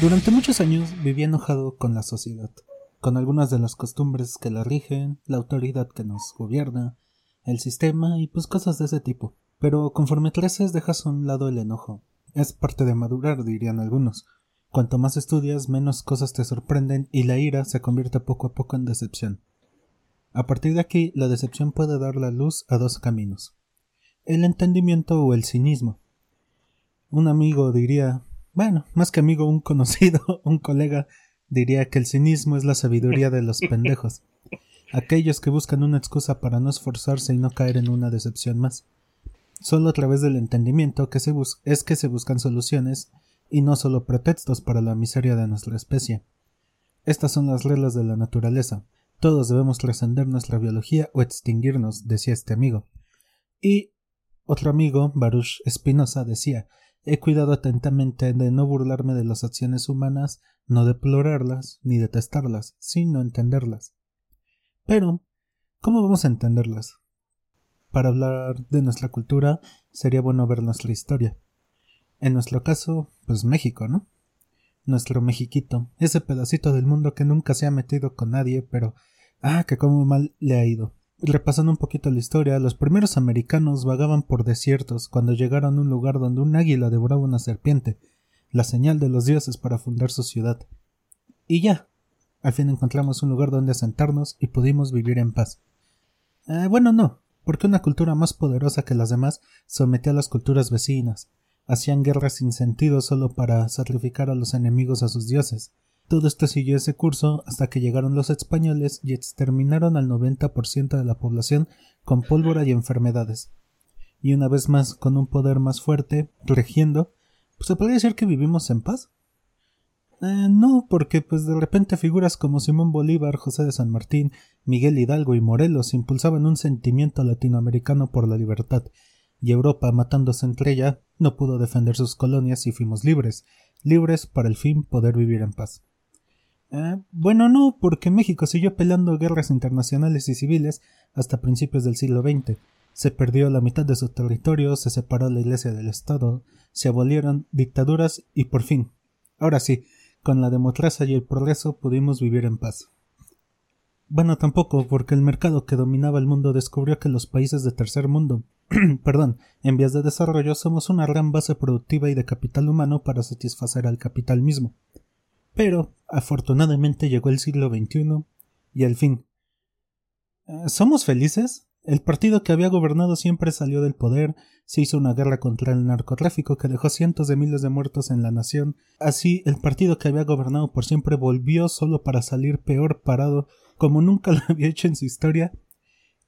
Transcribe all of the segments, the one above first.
Durante muchos años viví enojado con la sociedad, con algunas de las costumbres que la rigen, la autoridad que nos gobierna, el sistema y pues cosas de ese tipo. Pero conforme creces dejas a un lado el enojo. Es parte de madurar, dirían algunos. Cuanto más estudias, menos cosas te sorprenden y la ira se convierte poco a poco en decepción. A partir de aquí, la decepción puede dar la luz a dos caminos. El entendimiento o el cinismo. Un amigo diría bueno, más que amigo, un conocido, un colega, diría que el cinismo es la sabiduría de los pendejos. Aquellos que buscan una excusa para no esforzarse y no caer en una decepción más. Solo a través del entendimiento que se es que se buscan soluciones y no solo pretextos para la miseria de nuestra especie. Estas son las reglas de la naturaleza. Todos debemos trascender nuestra biología o extinguirnos, decía este amigo. Y otro amigo, Baruch Espinosa, decía He cuidado atentamente de no burlarme de las acciones humanas, no deplorarlas ni detestarlas, sino entenderlas. Pero, ¿cómo vamos a entenderlas? Para hablar de nuestra cultura, sería bueno ver nuestra historia. En nuestro caso, pues México, ¿no? Nuestro Mexiquito, ese pedacito del mundo que nunca se ha metido con nadie, pero ah, que como mal le ha ido. Repasando un poquito la historia, los primeros americanos vagaban por desiertos cuando llegaron a un lugar donde un águila devoraba una serpiente, la señal de los dioses para fundar su ciudad. Y ya, al fin encontramos un lugar donde asentarnos y pudimos vivir en paz. Eh, bueno, no, porque una cultura más poderosa que las demás sometía a las culturas vecinas, hacían guerras sin sentido solo para sacrificar a los enemigos a sus dioses, todo esto siguió ese curso hasta que llegaron los españoles y exterminaron al 90% de la población con pólvora y enfermedades. Y una vez más, con un poder más fuerte, regiendo, pues se podría decir que vivimos en paz. Eh, no, porque pues de repente figuras como Simón Bolívar, José de San Martín, Miguel Hidalgo y Morelos impulsaban un sentimiento latinoamericano por la libertad, y Europa, matándose entre ella, no pudo defender sus colonias y fuimos libres, libres para el fin poder vivir en paz. Eh, bueno, no, porque México siguió peleando guerras internacionales y civiles hasta principios del siglo XX. Se perdió la mitad de su territorio, se separó la Iglesia del Estado, se abolieron dictaduras y por fin, ahora sí, con la democracia y el progreso pudimos vivir en paz. Bueno, tampoco, porque el mercado que dominaba el mundo descubrió que los países de tercer mundo, perdón, en vías de desarrollo somos una gran base productiva y de capital humano para satisfacer al capital mismo. Pero, afortunadamente llegó el siglo XXI y al fin. Eh, ¿Somos felices? El partido que había gobernado siempre salió del poder, se hizo una guerra contra el narcotráfico que dejó cientos de miles de muertos en la nación. Así, el partido que había gobernado por siempre volvió solo para salir peor parado, como nunca lo había hecho en su historia.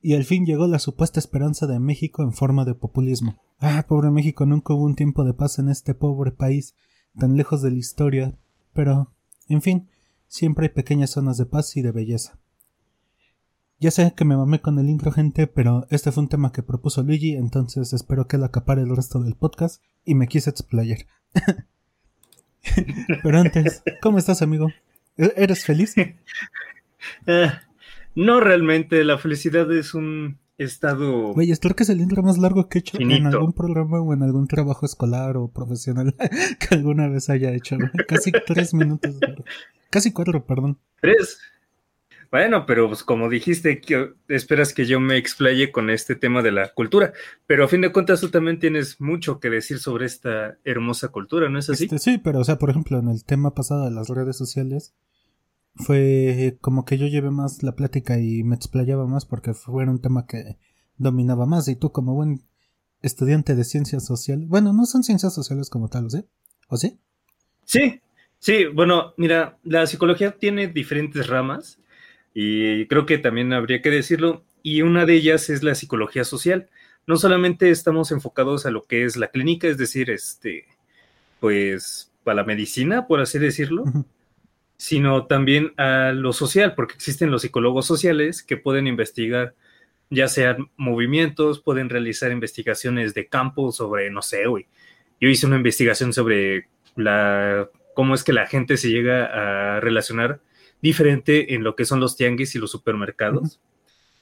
Y al fin llegó la supuesta esperanza de México en forma de populismo. Ah, pobre México, nunca hubo un tiempo de paz en este pobre país, tan lejos de la historia. Pero en fin, siempre hay pequeñas zonas de paz y de belleza. Ya sé que me mamé con el intro, gente, pero este fue un tema que propuso Luigi, entonces espero que él acapare el resto del podcast y me quise explayar. pero antes, ¿cómo estás, amigo? ¿E-, ¿Eres feliz? Eh, no realmente, la felicidad es un estado. Oye, creo que es el intro más largo que he hecho en algún programa o en algún trabajo escolar o profesional que alguna vez haya hecho. Casi tres minutos. Casi cuatro, perdón. Tres. Bueno, pero pues como dijiste, que esperas que yo me explaye con este tema de la cultura, pero a fin de cuentas tú también tienes mucho que decir sobre esta hermosa cultura, ¿no es así? Este, sí, pero o sea, por ejemplo, en el tema pasado de las redes sociales, fue como que yo llevé más la plática y me explayaba más porque fue un tema que dominaba más y tú como buen estudiante de ciencias sociales, bueno, no son ciencias sociales como tal, ¿o sí? ¿O sí? Sí, sí, bueno, mira, la psicología tiene diferentes ramas y creo que también habría que decirlo y una de ellas es la psicología social. No solamente estamos enfocados a lo que es la clínica, es decir, este, pues, para la medicina, por así decirlo, sino también a lo social, porque existen los psicólogos sociales que pueden investigar ya sean movimientos, pueden realizar investigaciones de campo sobre, no sé, güey. Yo hice una investigación sobre la cómo es que la gente se llega a relacionar diferente en lo que son los tianguis y los supermercados.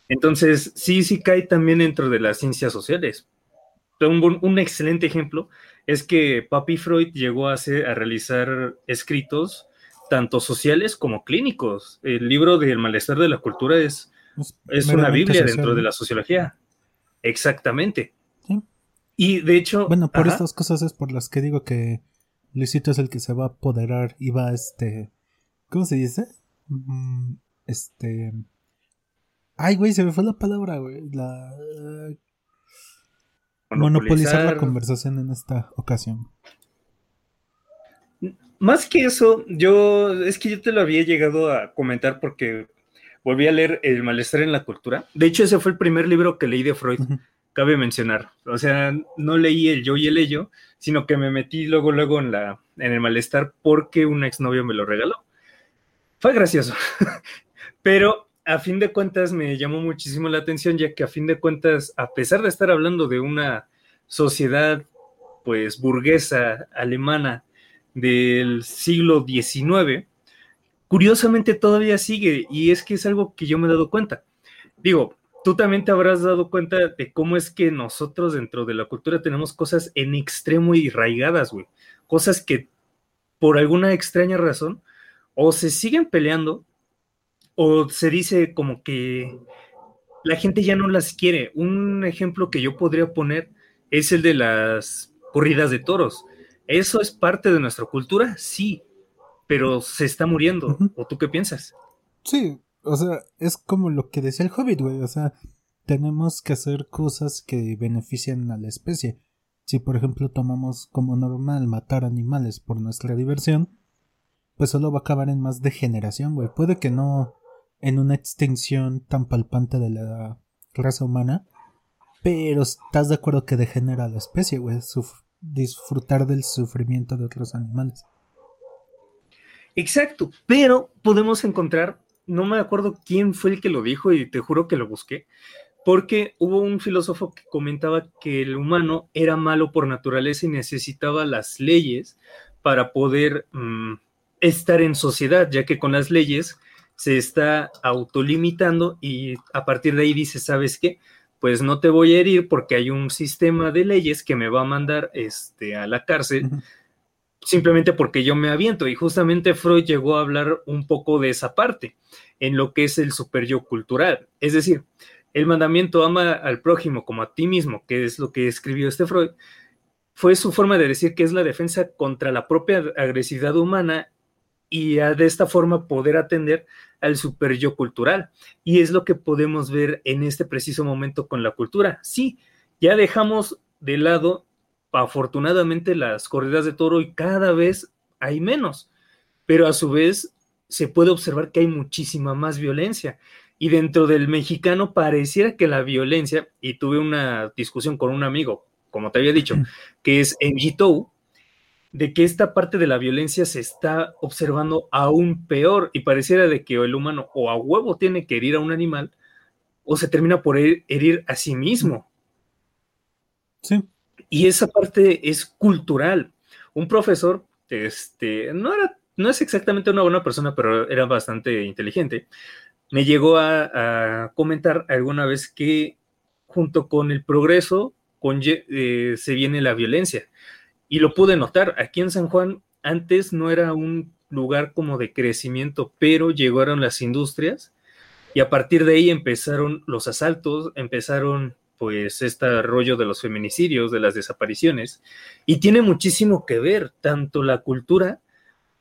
Entonces, sí, sí cae también dentro de las ciencias sociales. Un, un excelente ejemplo es que Papi Freud llegó a, hacer, a realizar escritos tanto sociales como clínicos. El libro del malestar de la cultura es, es, una Biblia dentro de la sociología. Exactamente. Y de hecho. Bueno, por estas cosas es por las que digo que Luisito es el que se va a apoderar y va a este. ¿Cómo se dice? Mm, este. Ay, güey, se me fue la palabra, güey. La. Monopolizar la conversación en esta ocasión. Más que eso, yo. Es que yo te lo había llegado a comentar porque volví a leer El malestar en la cultura. De hecho, ese fue el primer libro que leí de Freud cabe mencionar. O sea, no leí el yo y el ello, sino que me metí luego, luego en, la, en el malestar porque un exnovio me lo regaló. Fue gracioso. Pero a fin de cuentas me llamó muchísimo la atención, ya que a fin de cuentas, a pesar de estar hablando de una sociedad, pues, burguesa alemana del siglo XIX, curiosamente todavía sigue, y es que es algo que yo me he dado cuenta. Digo, tú también te habrás dado cuenta de cómo es que nosotros dentro de la cultura tenemos cosas en extremo y arraigadas, güey. Cosas que por alguna extraña razón o se siguen peleando o se dice como que la gente ya no las quiere. Un ejemplo que yo podría poner es el de las corridas de toros. ¿Eso es parte de nuestra cultura? Sí, pero se está muriendo. ¿O tú qué piensas? Sí, o sea, es como lo que decía el Hobbit, güey. O sea, tenemos que hacer cosas que beneficien a la especie. Si, por ejemplo, tomamos como normal matar animales por nuestra diversión, pues solo va a acabar en más degeneración, güey. Puede que no en una extinción tan palpante de la raza humana, pero estás de acuerdo que degenera la especie, güey. Disfrutar del sufrimiento de otros animales. Exacto, pero podemos encontrar no me acuerdo quién fue el que lo dijo y te juro que lo busqué, porque hubo un filósofo que comentaba que el humano era malo por naturaleza y necesitaba las leyes para poder mm, estar en sociedad, ya que con las leyes se está autolimitando y a partir de ahí dice, ¿sabes qué? Pues no te voy a herir porque hay un sistema de leyes que me va a mandar este, a la cárcel simplemente porque yo me aviento. Y justamente Freud llegó a hablar un poco de esa parte, en lo que es el super yo cultural. Es decir, el mandamiento ama al prójimo como a ti mismo, que es lo que escribió este Freud, fue su forma de decir que es la defensa contra la propia agresividad humana y de esta forma poder atender al super yo cultural. Y es lo que podemos ver en este preciso momento con la cultura. Sí, ya dejamos de lado afortunadamente las corridas de toro y cada vez hay menos, pero a su vez se puede observar que hay muchísima más violencia. Y dentro del mexicano pareciera que la violencia, y tuve una discusión con un amigo, como te había dicho, que es en Jitou, de que esta parte de la violencia se está observando aún peor y pareciera de que el humano o a huevo tiene que herir a un animal o se termina por herir a sí mismo. Sí. Y esa parte es cultural. Un profesor, este, no era, no es exactamente una buena persona, pero era bastante inteligente. Me llegó a, comentar alguna vez que junto con el progreso con, eh, se viene la violencia. Y lo pude notar. Aquí en San Juan antes no era un lugar como de crecimiento, pero llegaron las industrias y a partir de ahí empezaron los asaltos, empezaron pues este rollo de los feminicidios, de las desapariciones, y tiene muchísimo que ver tanto la cultura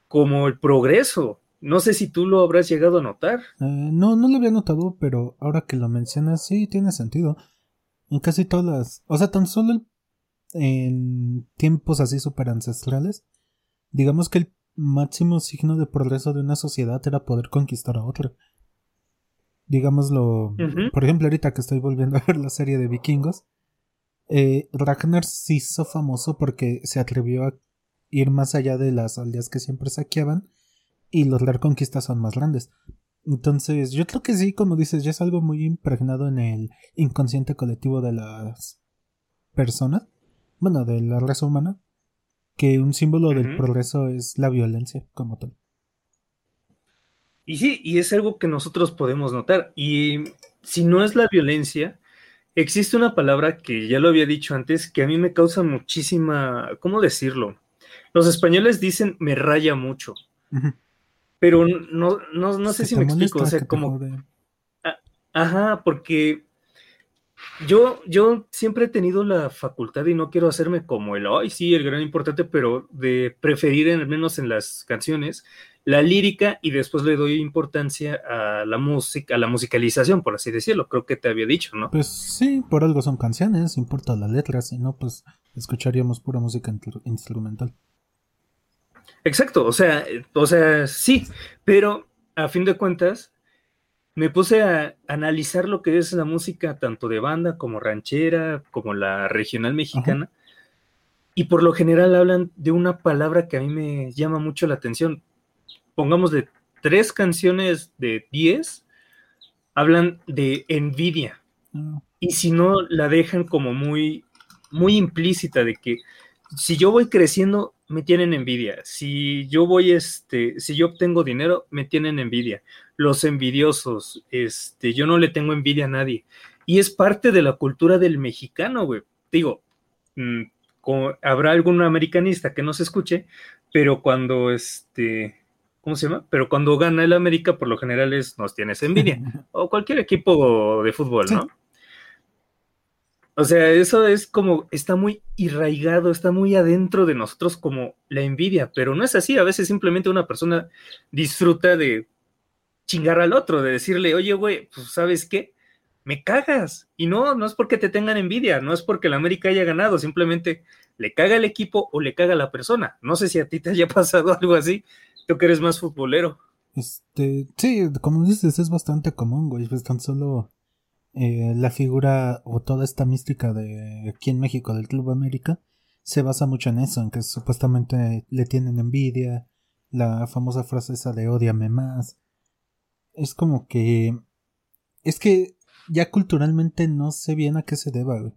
como el progreso. No sé si tú lo habrás llegado a notar. Eh, no, no lo había notado, pero ahora que lo mencionas, sí tiene sentido. En casi todas las. O sea, tan solo en tiempos así super ancestrales, digamos que el máximo signo de progreso de una sociedad era poder conquistar a otra. Digámoslo, por ejemplo, ahorita que estoy volviendo a ver la serie de vikingos, eh, Ragnar se hizo famoso porque se atrevió a ir más allá de las aldeas que siempre saqueaban y los conquistas son más grandes. Entonces, yo creo que sí, como dices, ya es algo muy impregnado en el inconsciente colectivo de las personas, bueno, de la raza humana, que un símbolo del progreso es la violencia como tal. Y sí, y es algo que nosotros podemos notar. Y si no es la violencia, existe una palabra que ya lo había dicho antes, que a mí me causa muchísima, ¿cómo decirlo? Los españoles dicen me raya mucho, pero no, no, no sé si me explico, o sea, como... Ajá, porque yo, yo siempre he tenido la facultad y no quiero hacerme como el, ay, sí, el gran importante, pero de preferir, al menos en las canciones, la lírica y después le doy importancia a la música, a la musicalización, por así decirlo. Creo que te había dicho, ¿no? Pues sí, por algo son canciones, importa la letra, si no, pues escucharíamos pura música instrumental. Exacto, o sea, o sea, sí, pero a fin de cuentas, me puse a analizar lo que es la música tanto de banda como ranchera, como la regional mexicana, y por lo general hablan de una palabra que a mí me llama mucho la atención. Pongamos de tres canciones de diez, hablan de envidia. Ah. Y si no, la dejan como muy, muy implícita de que si yo voy creciendo, me tienen envidia. Si yo voy, este, si yo obtengo dinero, me tienen envidia los envidiosos, este, yo no le tengo envidia a nadie. Y es parte de la cultura del mexicano, güey. Digo, mm, habrá algún americanista que no se escuche, pero cuando este, ¿cómo se llama? Pero cuando gana el América, por lo general es nos tienes envidia. o cualquier equipo de fútbol, ¿no? O sea, eso es como, está muy irraigado, está muy adentro de nosotros como la envidia, pero no es así. A veces simplemente una persona disfruta de chingar al otro, de decirle, oye, güey, pues sabes qué, me cagas. Y no, no es porque te tengan envidia, no es porque la América haya ganado, simplemente le caga el equipo o le caga la persona. No sé si a ti te haya pasado algo así, tú que eres más futbolero. Este, sí, como dices, es bastante común, güey, pues tan solo eh, la figura o toda esta mística de aquí en México del Club América se basa mucho en eso, en que supuestamente le tienen envidia, la famosa frase esa de odiame más, es como que. Es que ya culturalmente no sé bien a qué se deba.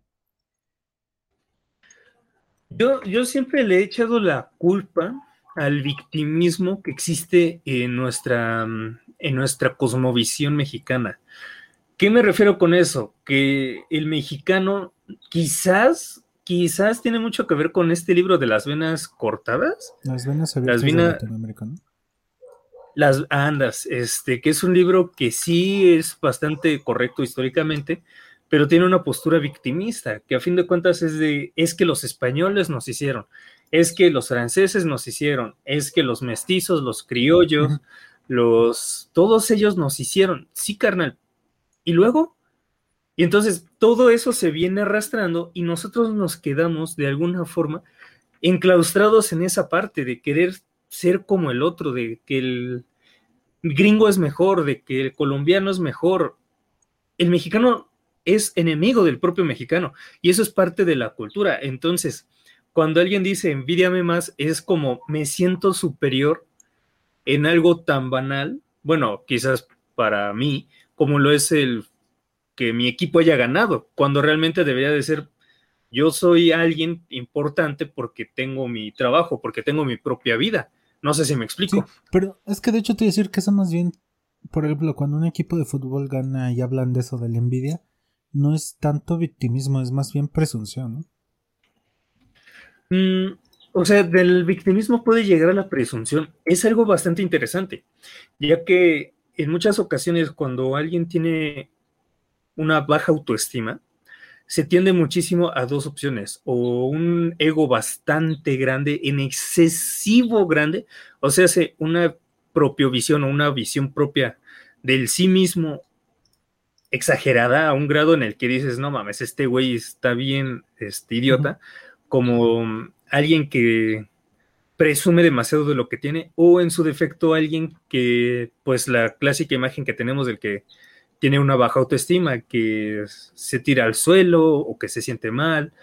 Yo, yo siempre le he echado la culpa al victimismo que existe en nuestra, en nuestra cosmovisión mexicana. ¿Qué me refiero con eso? Que el mexicano quizás, quizás tiene mucho que ver con este libro de las venas cortadas. Las venas abiertas las venas, las Andas, este, que es un libro que sí es bastante correcto históricamente, pero tiene una postura victimista, que a fin de cuentas es de, es que los españoles nos hicieron, es que los franceses nos hicieron, es que los mestizos, los criollos, los, todos ellos nos hicieron, sí, carnal. Y luego, y entonces todo eso se viene arrastrando y nosotros nos quedamos de alguna forma enclaustrados en esa parte de querer ser como el otro, de que el gringo es mejor, de que el colombiano es mejor. El mexicano es enemigo del propio mexicano y eso es parte de la cultura. Entonces, cuando alguien dice envidiame más, es como me siento superior en algo tan banal, bueno, quizás para mí, como lo es el que mi equipo haya ganado, cuando realmente debería de ser yo soy alguien importante porque tengo mi trabajo, porque tengo mi propia vida. No sé si me explico. pero es que de hecho te voy a decir que eso más bien, por ejemplo, cuando un equipo de fútbol gana y hablan de eso de la envidia, no es tanto victimismo, es más bien presunción, ¿no? Mm, o sea, del victimismo puede llegar a la presunción. Es algo bastante interesante, ya que en muchas ocasiones cuando alguien tiene una baja autoestima, se tiende muchísimo a dos opciones, o un ego bastante grande, en excesivo grande, o sea, una visión o una visión propia del sí mismo exagerada a un grado en el que dices, no mames, este güey está bien este, idiota, como alguien que presume demasiado de lo que tiene, o en su defecto alguien que, pues la clásica imagen que tenemos del que tiene una baja autoestima, que se tira al suelo o que se siente mal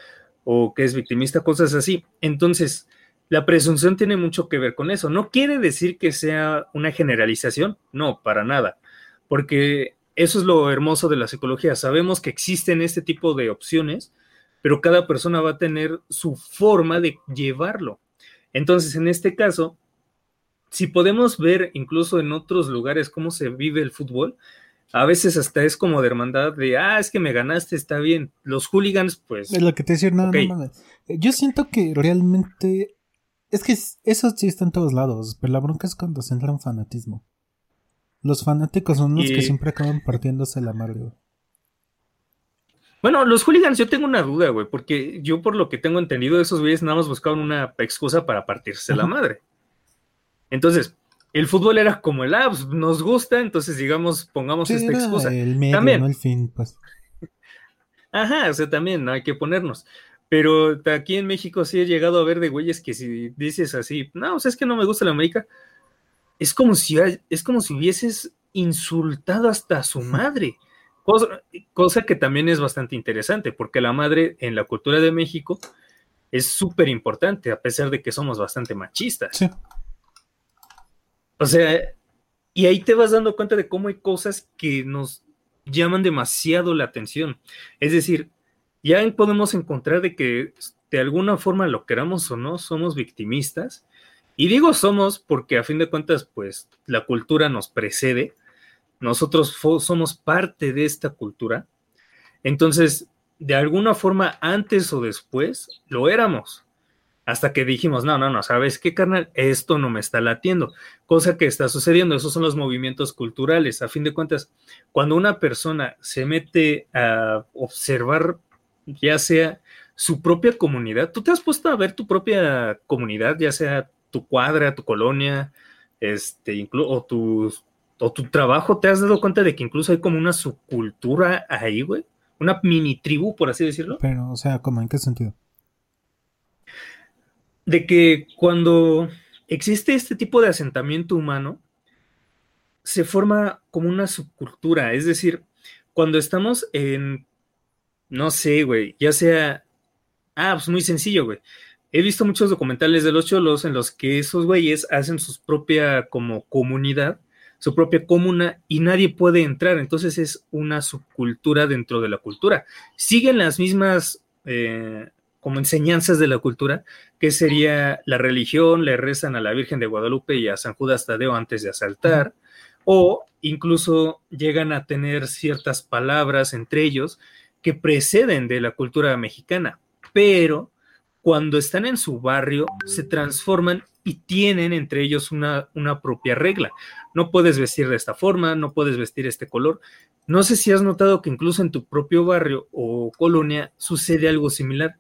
o que es victimista, cosas así. Entonces, la presunción tiene mucho que ver con eso. No quiere decir que sea una generalización, no, para nada, porque eso es lo hermoso de la psicología. Sabemos que existen este tipo de opciones, pero cada persona va a tener su forma de llevarlo. Entonces, en este caso, si podemos ver incluso en otros lugares cómo se vive el fútbol, a veces hasta es como de hermandad de, ah, es que me ganaste, está bien. Los hooligans, pues... Es lo que te decía, no, no Yo siento que realmente... Es que eso sí está en todos lados, pero la bronca es cuando se entra en fanatismo. Los fanáticos son los que siempre acaban partiéndose la madre, Bueno, los hooligans, yo tengo una duda, güey, porque yo por lo que tengo entendido, esos güeyes nada más buscaban una excusa para partirse la madre. Entonces, el fútbol era como el apps, ah, pues, nos gusta, entonces digamos, pongamos esta excusa. El medio, también. No el fin, pues. Ajá, o sea, también no hay que ponernos. Pero aquí en México sí he llegado a ver de güeyes que si dices así, no, o sea, es que no me gusta la América, es como si, es como si hubieses insultado hasta a su madre. Cosa, cosa que también es bastante interesante, porque la madre en la cultura de México es súper importante, a pesar de que somos bastante machistas. Sí. O sea, y ahí te vas dando cuenta de cómo hay cosas que nos llaman demasiado la atención. Es decir, ya podemos encontrar de que de alguna forma lo queramos o no, somos victimistas. Y digo somos porque a fin de cuentas, pues la cultura nos precede. Nosotros somos parte de esta cultura. Entonces, de alguna forma, antes o después, lo éramos. Hasta que dijimos, no, no, no, ¿sabes qué, carnal? Esto no me está latiendo. Cosa que está sucediendo, esos son los movimientos culturales. A fin de cuentas, cuando una persona se mete a observar, ya sea su propia comunidad, tú te has puesto a ver tu propia comunidad, ya sea tu cuadra, tu colonia, este, incluso, o tu, o tu trabajo, ¿te has dado cuenta de que incluso hay como una subcultura ahí, güey? Una mini tribu, por así decirlo. Pero, o sea, ¿cómo? ¿En qué sentido? de que cuando existe este tipo de asentamiento humano, se forma como una subcultura, es decir, cuando estamos en, no sé, güey, ya sea, ah, pues muy sencillo, güey. He visto muchos documentales de los cholos en los que esos güeyes hacen su propia como comunidad, su propia comuna y nadie puede entrar. Entonces es una subcultura dentro de la cultura. Siguen las mismas eh, como enseñanzas de la cultura, que sería la religión, le rezan a la Virgen de Guadalupe y a San Judas Tadeo antes de asaltar, o incluso llegan a tener ciertas palabras entre ellos que preceden de la cultura mexicana, pero cuando están en su barrio se transforman y tienen entre ellos una, una propia regla. No puedes vestir de esta forma, no puedes vestir este color. No sé si has notado que incluso en tu propio barrio o colonia sucede algo similar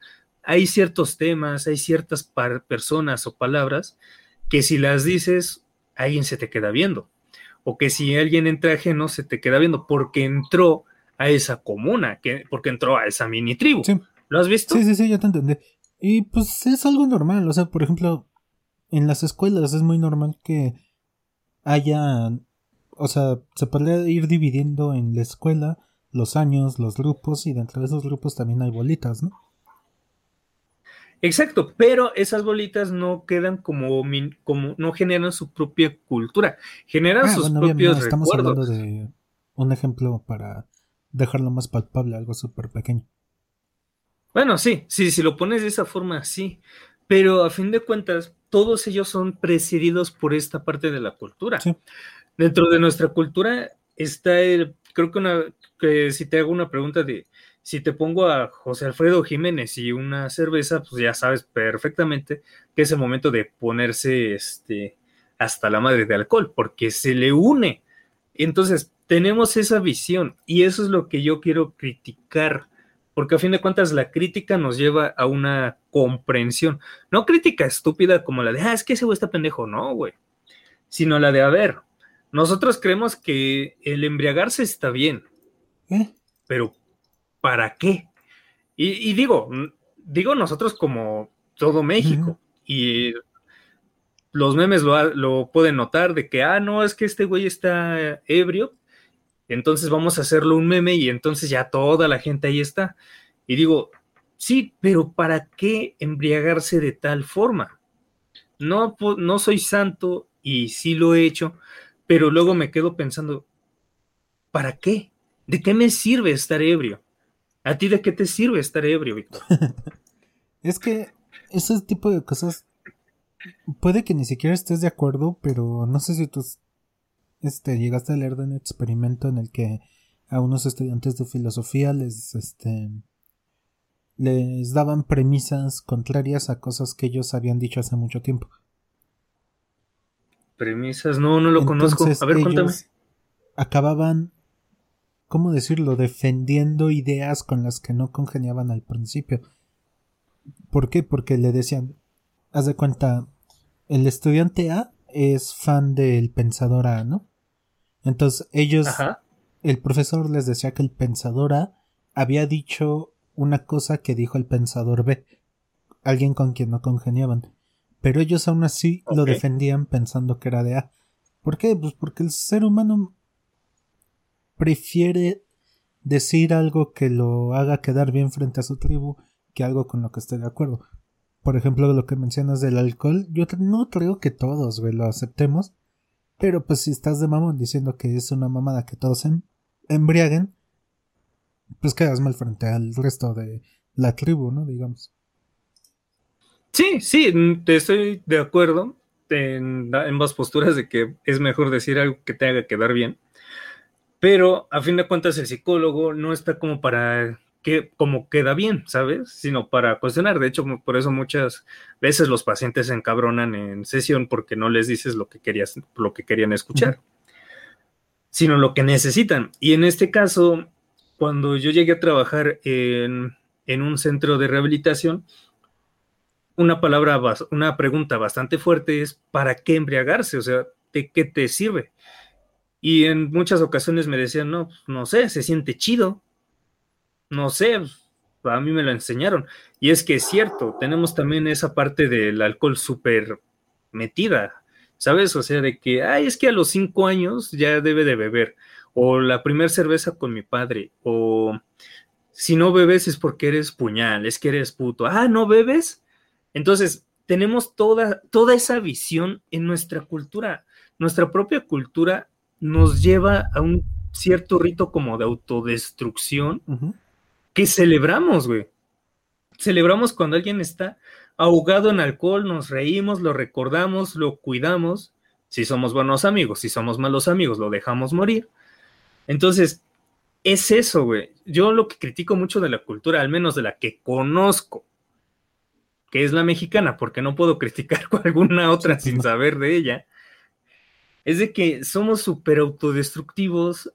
hay ciertos temas, hay ciertas personas o palabras que si las dices, alguien se te queda viendo. O que si alguien entra ajeno, se te queda viendo porque entró a esa comuna, que, porque entró a esa mini tribu. ¿Lo has visto? Sí, sí, sí, ya te entendí. Y pues es algo normal, o sea, por ejemplo, en las escuelas es muy normal que haya, o sea, se puede ir dividiendo en la escuela los años, los grupos, y dentro de esos grupos también hay bolitas, ¿no? Exacto, pero esas bolitas no quedan como, como no generan su propia cultura, generan ah, sus propios estamos Hablando de un ejemplo para dejarlo más palpable, algo súper pequeño. Bueno, sí, sí, si lo pones de esa forma, sí, pero a fin de cuentas, todos ellos son presididos por esta parte de la cultura. Dentro de nuestra cultura está el, creo que una, que si te hago una pregunta de si te pongo a José Alfredo Jiménez y una cerveza, pues ya sabes perfectamente que es el momento de ponerse este, hasta la madre de alcohol, porque se le une. Entonces, tenemos esa visión y eso es lo que yo quiero criticar, porque a fin de cuentas la crítica nos lleva a una comprensión, no crítica estúpida como la de, ah, es que ese güey está pendejo, no, güey, sino la de, a ver, nosotros creemos que el embriagarse está bien, ¿Eh? pero ¿para qué? Y, digo, digo nosotros como todo México, y los memes lo, pueden notar de que, ah, no, es que este güey está ebrio, entonces vamos a hacerlo un meme y entonces ya toda la gente ahí está. Y digo, sí, pero ¿para qué embriagarse de tal forma? No, no soy santo y sí lo he hecho, pero luego me quedo pensando, ¿para qué? ¿De qué me sirve estar ebrio? ¿A ti de qué te sirve estar ebrio, Víctor? es que ese tipo de cosas puede que ni siquiera estés de acuerdo, pero no sé si tú este, llegaste a leer de un experimento en el que a unos estudiantes de filosofía les, este, les daban premisas contrarias a cosas que ellos habían dicho hace mucho tiempo. Premisas, no, no lo conozco. A ver, cuéntame. Acababan, ¿cómo decirlo?, defendiendo ideas con las que no congeniaban al principio. ¿Por qué? Porque le decían, haz de cuenta, el estudiante A es fan del pensador A, ¿no? Entonces ellos, el profesor les decía que el pensador A había dicho una cosa que dijo el pensador B, alguien con quien no congeniaban, pero ellos aún así lo defendían pensando que era de A. ¿Por qué? Pues porque el ser humano prefiere decir algo que lo haga quedar bien frente a su tribu que algo con lo que esté de acuerdo. Por ejemplo, lo que mencionas del alcohol, yo no creo que todos lo aceptemos, pero pues si estás de mamón diciendo que es una mamada que todos se embriaguen, pues quedas mal frente al resto de la tribu, ¿no? Digamos. Sí, sí, te estoy de acuerdo en ambas posturas de que es mejor decir algo que te haga quedar bien. Pero a fin de cuentas el psicólogo no está como para que como queda bien, ¿sabes? Sino para cuestionar. De hecho, por eso muchas veces los pacientes se encabronan en sesión porque no les dices lo que querías, lo que querían escuchar, sino lo que necesitan. Y en este caso, cuando yo llegué a trabajar en, en un centro de rehabilitación, una palabra, una pregunta bastante fuerte es ¿para qué embriagarse? O sea, ¿de qué te sirve? Y en muchas ocasiones me decían, no, no sé, se siente chido no sé, a mí me lo enseñaron. Y es que es cierto, tenemos también esa parte del alcohol súper metida, ¿sabes? O sea, de que, ay, es que a los cinco años ya debe de beber, o la primera cerveza con mi padre, o si no bebes es porque eres puñal, es que eres puto, ah, ¿no bebes? Entonces, tenemos toda, toda esa visión en nuestra cultura. Nuestra propia cultura nos lleva a un cierto rito como de autodestrucción que celebramos, güey. Celebramos cuando alguien está ahogado en alcohol, nos reímos, lo recordamos, lo cuidamos. Si somos buenos amigos, si somos malos amigos, lo dejamos morir. Entonces, es eso, güey. Yo lo que critico mucho de la cultura, al menos de la que conozco, que es la mexicana, porque no puedo criticar con alguna otra sin saber de ella, es de que somos súper autodestructivos.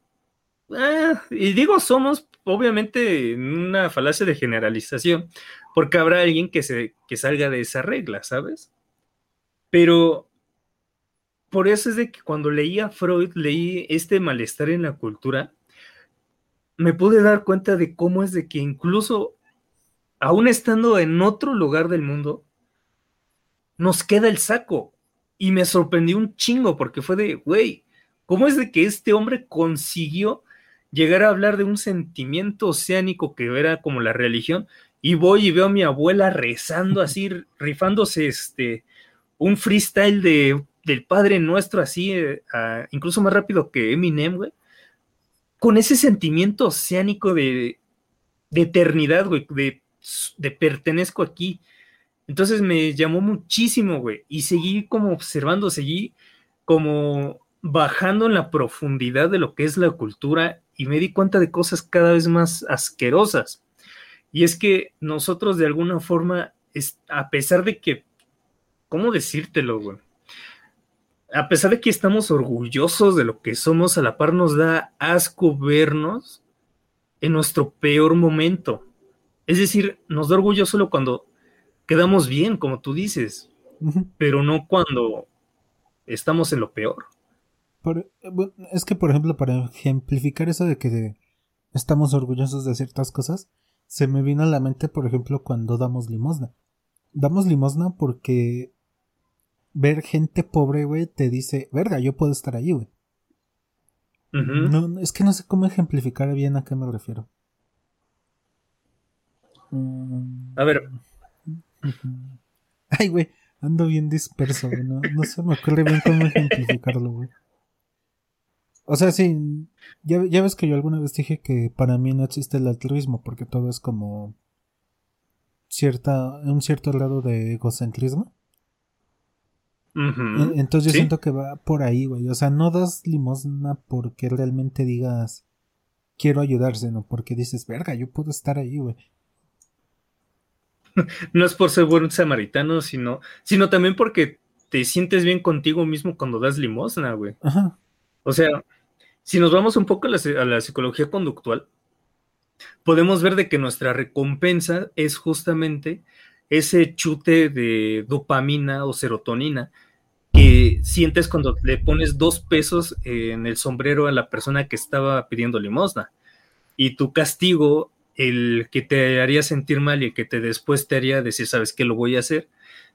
Ah, y digo somos obviamente una falacia de generalización, porque habrá alguien que, se, que salga de esa regla, ¿sabes? Pero por eso es de que cuando leía Freud, leí este malestar en la cultura, me pude dar cuenta de cómo es de que incluso, aún estando en otro lugar del mundo, nos queda el saco. Y me sorprendió un chingo porque fue de, güey, ¿cómo es de que este hombre consiguió llegar a hablar de un sentimiento oceánico que era como la religión, y voy y veo a mi abuela rezando así, rifándose este, un freestyle de, del Padre Nuestro así, eh, incluso más rápido que Eminem, güey, con ese sentimiento oceánico de, de eternidad, güey, de, de pertenezco aquí. Entonces me llamó muchísimo, güey, y seguí como observando, seguí como bajando en la profundidad de lo que es la cultura y me di cuenta de cosas cada vez más asquerosas. Y es que nosotros de alguna forma, a pesar de que, ¿cómo decírtelo, güey? A pesar de que estamos orgullosos de lo que somos, a la par nos da asco vernos en nuestro peor momento. Es decir, nos da orgullo solo cuando quedamos bien, como tú dices, pero no cuando estamos en lo peor. Eh, es que, por ejemplo, para ejemplificar eso de que estamos orgullosos de ciertas cosas, se me vino a la mente, por ejemplo, cuando damos limosna. Damos limosna porque ver gente pobre, güey, te dice, verga, yo puedo estar ahí, güey. no, es que no sé cómo ejemplificar bien a qué me refiero. A ver. Ay, güey, ando bien disperso, güey. No, no se me ocurre bien cómo ejemplificarlo, güey. O sea, sí, ya, ya ves que yo alguna vez dije que para mí no existe el altruismo porque todo es como cierta, un cierto grado de egocentrismo. Entonces yo siento que va por ahí, güey. O sea, no das limosna porque realmente digas quiero ayudar, sino porque dices, verga, yo puedo estar ahí, güey. no es por ser buen samaritano, sino, sino también porque te sientes bien contigo mismo cuando das limosna, güey. Ajá. O sea, si nos vamos un poco a la, psicología conductual, podemos ver de que nuestra recompensa es justamente ese chute de dopamina o serotonina que sientes cuando le pones dos pesos en el sombrero a la persona que estaba pidiendo limosna. Y tu castigo, el que te haría sentir mal y el que te después te haría decir, sabes qué lo voy a hacer,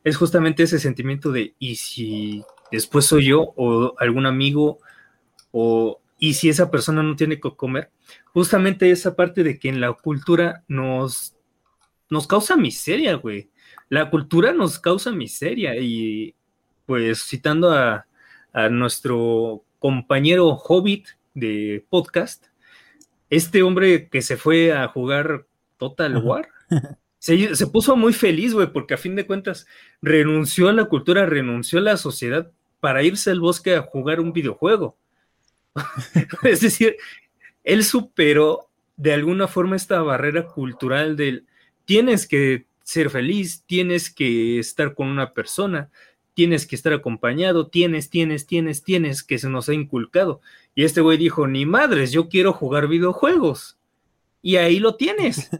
es justamente ese sentimiento de, ¿y si después soy yo o algún amigo o y si esa persona no tiene que comer, justamente esa parte de que en la cultura nos, nos causa miseria, güey. La cultura nos causa miseria y pues citando a, nuestro compañero Hobbit de podcast, este hombre que se fue a jugar Total War, se, se, puso muy feliz, güey, porque a fin de cuentas renunció a la cultura, renunció a la sociedad para irse al bosque a jugar un videojuego. es decir, él superó de alguna forma esta barrera cultural del tienes que ser feliz, tienes que estar con una persona, tienes que estar acompañado, tienes, tienes, tienes, tienes, que se nos ha inculcado. Y este güey dijo, ni madres, yo quiero jugar videojuegos. Y ahí lo tienes.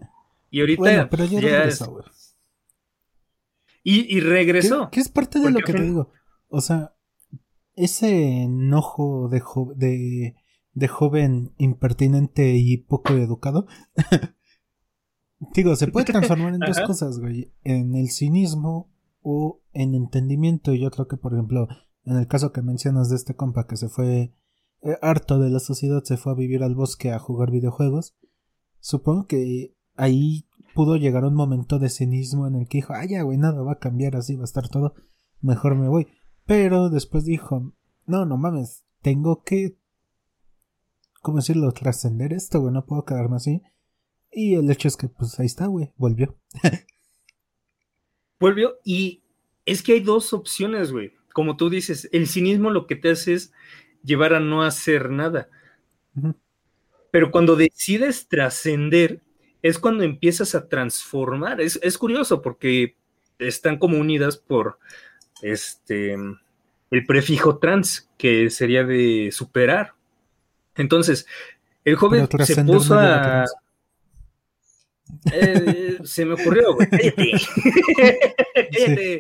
Y ahorita... pero ya, y, regresó. ¿Qué, es parte de lo que te digo? O sea, ese enojo de, de, de joven impertinente y poco educado, digo, se puede transformar en dos cosas, güey, en el cinismo o en entendimiento. Y yo creo que, por ejemplo, en el caso que mencionas de este compa que se fue eh, harto de la sociedad, se fue a vivir al bosque a jugar videojuegos, supongo que ahí pudo llegar un momento de cinismo en el que dijo, ay, ya, güey, nada va a cambiar, así va a estar todo, mejor me voy. Pero después dijo, no, no mames, tengo que, ¿cómo decirlo?, trascender esto, güey, no puedo quedarme así. Y el hecho es que, pues ahí está, güey, volvió. volvió y es que hay dos opciones, güey. Como tú dices, el cinismo lo que te hace es llevar a no hacer nada. Pero cuando decides trascender, es cuando empiezas a transformar. Es, es curioso porque están como unidas por este, el prefijo trans, que sería de superar. Entonces, el joven se puso a... Eh, se me ocurrió, güey. Este,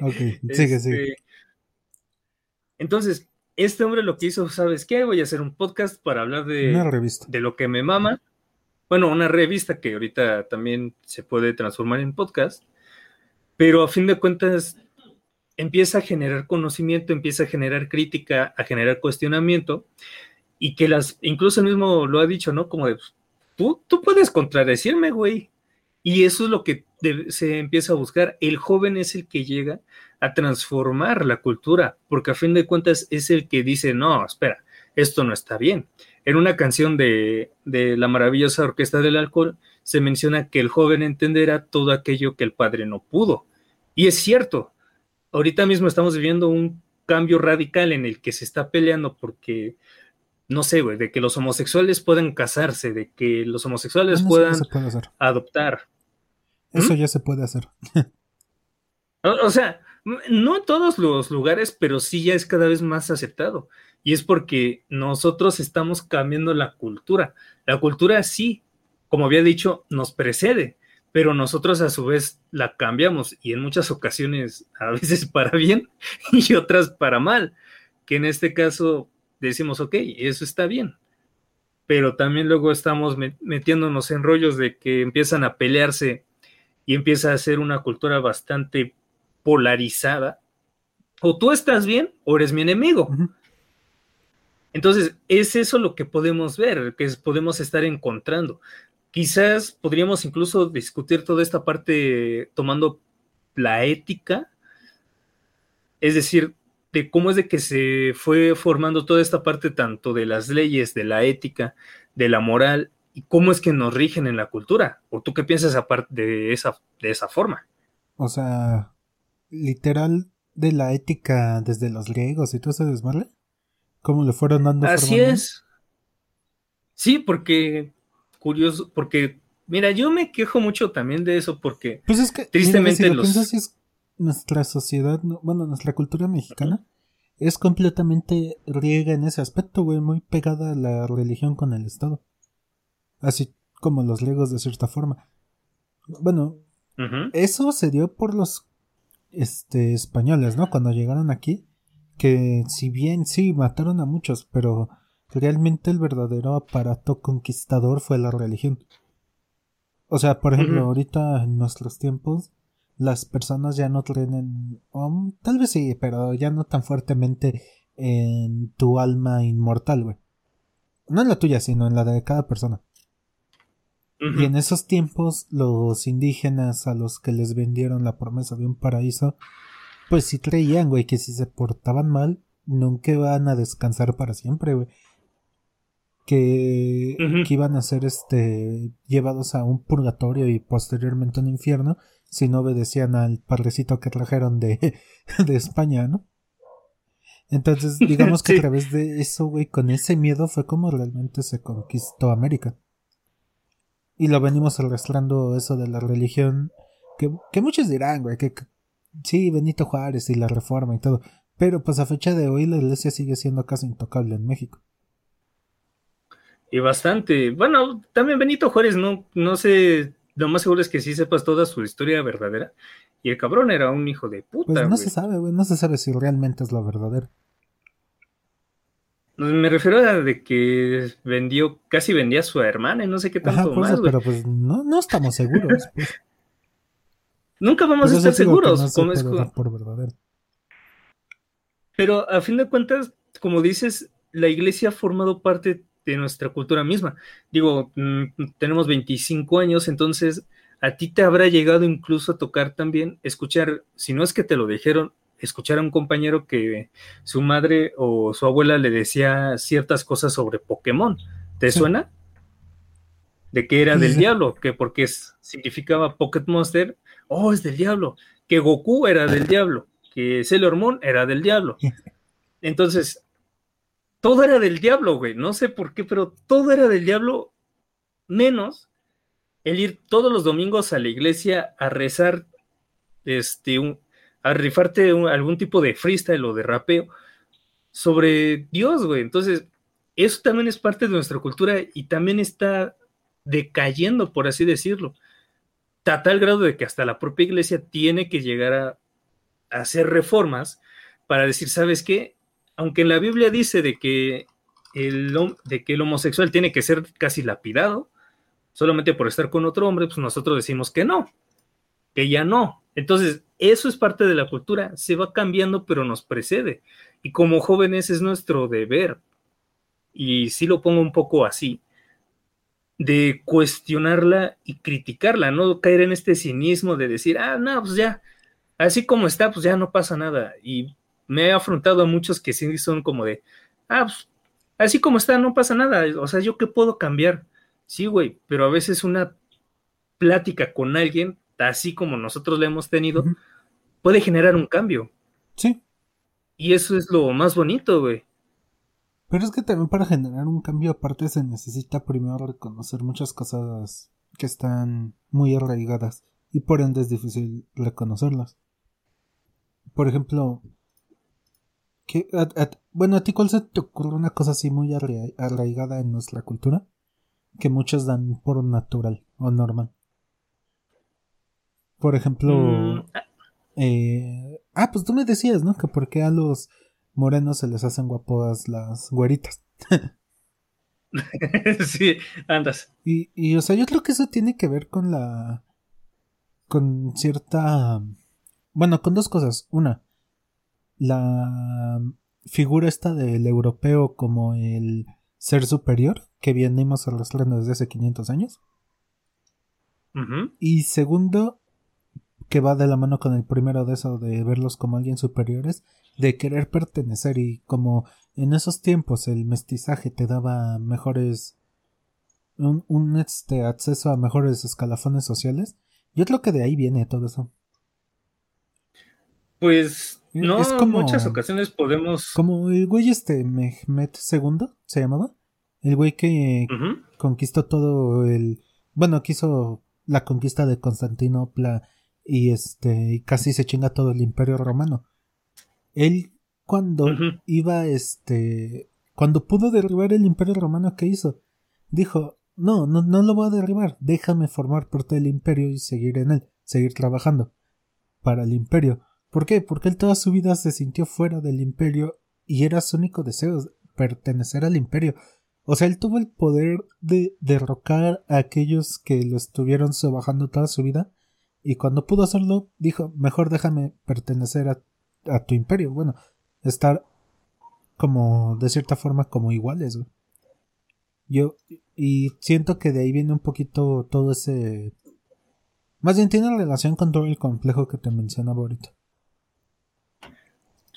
entonces, este hombre lo que hizo, ¿sabes qué? Voy a hacer un podcast para hablar de, de lo que me mama. Bueno, una revista que ahorita también se puede transformar en podcast. Pero a fin de cuentas, empieza a generar conocimiento, empieza a generar crítica, a generar cuestionamiento, y que las, incluso él mismo lo ha dicho, ¿no? Como de, tú, tú puedes contradecirme, güey. Y eso es lo que se empieza a buscar. El joven es el que llega a transformar la cultura, porque a fin de cuentas es el que dice, no, espera, esto no está bien. En una canción de, de la maravillosa Orquesta del Alcohol se menciona que el joven entenderá todo aquello que el padre no pudo. Y es cierto, ahorita mismo estamos viviendo un cambio radical en el que se está peleando porque, no sé, güey, de que los homosexuales puedan casarse, de que los homosexuales puedan adoptar. Eso ¿Mm? ya se puede hacer. o, sea, no en todos los lugares, pero sí ya es cada vez más aceptado. Y es porque nosotros estamos cambiando la cultura. La cultura sí, como había dicho, nos precede pero nosotros a su vez la cambiamos y en muchas ocasiones a veces para bien y otras para mal, que en este caso decimos, ok, eso está bien, pero también luego estamos metiéndonos en rollos de que empiezan a pelearse y empieza a ser una cultura bastante polarizada. O tú estás bien o eres mi enemigo. Entonces, es eso lo que podemos ver, que podemos estar encontrando. Quizás podríamos incluso discutir toda esta parte tomando la ética, es decir, de cómo es de que se fue formando toda esta parte tanto de las leyes, de la ética, de la moral, y cómo es que nos rigen en la cultura. ¿O tú qué piensas aparte de esa, de esa forma? O sea, literal, de la ética desde los griegos y todo ese desmadre? ¿Cómo le fueron dando Así es. Sí, porque curioso, porque mira, yo me quejo mucho también de eso porque pues es que tristemente los nuestra sociedad, bueno, nuestra cultura mexicana es completamente riega en ese aspecto, güey, muy pegada a la religión con el Estado. Así como los griegos de cierta forma. Bueno, eso se dio por los este, españoles, ¿no? Cuando llegaron aquí, que si bien sí mataron a muchos, pero realmente el verdadero aparato conquistador fue la religión. O sea, por ejemplo, ahorita en nuestros tiempos, las personas ya no creen tal vez sí, pero ya no tan fuertemente en tu alma inmortal, güey. No en la tuya, sino en la de cada persona. Y en esos tiempos los indígenas a los que les vendieron la promesa de un paraíso, pues sí creían, güey, que si se portaban mal, nunca iban a descansar para siempre, güey. Que, que iban a ser este llevados a un purgatorio y posteriormente a un infierno si no obedecían al padrecito que trajeron de, de España, ¿no? Entonces, digamos que a través de eso, güey, con ese miedo fue como realmente se conquistó América. Y lo venimos arrastrando eso de la religión. Que, que muchos dirán, güey, que, sí, Benito Juárez y la reforma y todo. Pero pues a fecha de hoy la iglesia sigue siendo casi intocable en México. Y bastante. Bueno, también Benito Juárez, no, no sé, lo más seguro es que sí sepas toda su historia verdadera. Y el cabrón era un hijo de puta. Pues no se sabe, güey, no se sabe si realmente es lo verdadero. Me refiero a de que vendió, casi vendía a su hermana y no sé qué tanto más. pero pues no, no estamos seguros. Pues. Nunca vamos a estar seguros. como es, por verdadero. Pero a fin de cuentas, como dices, la iglesia ha formado parte de nuestra cultura misma. Digo, mm, tenemos 25 años, entonces a ti te habrá llegado incluso a tocar también escuchar, si no es que te lo dijeron, escuchar a un compañero que su madre o su abuela le decía ciertas cosas sobre Pokémon. ¿Te suena? De que era del diablo, que porque significaba Pocket Monster, oh, es del diablo, que Goku era del diablo, que Sailor Moon era del diablo. Entonces, todo era del diablo, güey, no sé por qué, pero todo era del diablo, menos el ir todos los domingos a la iglesia a rezar este, un, a rifarte algún tipo de freestyle o de rapeo sobre Dios, güey. Entonces, eso también es parte de nuestra cultura y también está decayendo, por así decirlo. A tal grado de que hasta la propia iglesia tiene que llegar a, hacer reformas para decir, ¿sabes qué? Aunque en la Biblia dice de que el, de que el homosexual tiene que ser casi lapidado, solamente por estar con otro hombre, pues nosotros decimos que no, que ya no. Entonces, eso es parte de la cultura, se va cambiando, pero nos precede. Y como jóvenes es nuestro deber, y sí lo pongo un poco así, de cuestionarla y criticarla, no caer en este cinismo de decir, ah, no, pues ya, así como está, pues ya no pasa nada. Y me he afrontado a muchos que sí son como de, ah, pues así como está, no pasa nada. O sea, ¿yo qué puedo cambiar? Sí, güey, pero a veces una plática con alguien así como nosotros le hemos tenido, puede generar un cambio. Sí. Y eso es lo más bonito, güey. Pero es que también para generar un cambio aparte se necesita primero reconocer muchas cosas que están muy arraigadas y por ende es difícil reconocerlas. Por ejemplo, bueno, ¿a ti cuál se te ocurre una cosa así muy arraigada en nuestra cultura? Que muchos dan por natural o normal. Por ejemplo. Mm, ah. Eh, ah, pues tú me decías, ¿no? Que por qué a los morenos se les hacen guapas las güeritas. sí, andas. Y, y, o sea, yo creo que eso tiene que ver con la. con cierta. Bueno, con dos cosas. Una, la figura esta del europeo como el ser superior que venimos arrastrando desde hace 500 años. Y segundo, que va de la mano con el primero de eso, de verlos como alguien superiores, de querer pertenecer y como en esos tiempos el mestizaje te daba mejores un, un este acceso a mejores escalafones sociales, yo creo que de ahí viene todo eso. Pues No, en muchas ocasiones podemos. Como el güey este, Mehmet II, se llamaba. El güey que conquistó todo el. Bueno, quiso la conquista de Constantinopla y este. casi se chinga todo el imperio romano. Él, cuando iba este. Cuando pudo derribar el imperio romano, ¿qué hizo? Dijo: No, no, no lo voy a derribar. Déjame formar parte del imperio y seguir en él. Seguir trabajando para el imperio. ¿Por qué? Porque él toda su vida se sintió fuera del imperio y era su único deseo pertenecer al imperio. O sea, él tuvo el poder de derrocar a aquellos que lo estuvieron sobajando toda su vida y cuando pudo hacerlo dijo, mejor déjame pertenecer a, a tu imperio. Bueno, estar como de cierta forma como iguales. Yo y siento que de ahí viene un poquito todo ese más bien tiene relación con todo el complejo que te mencionaba ahorita.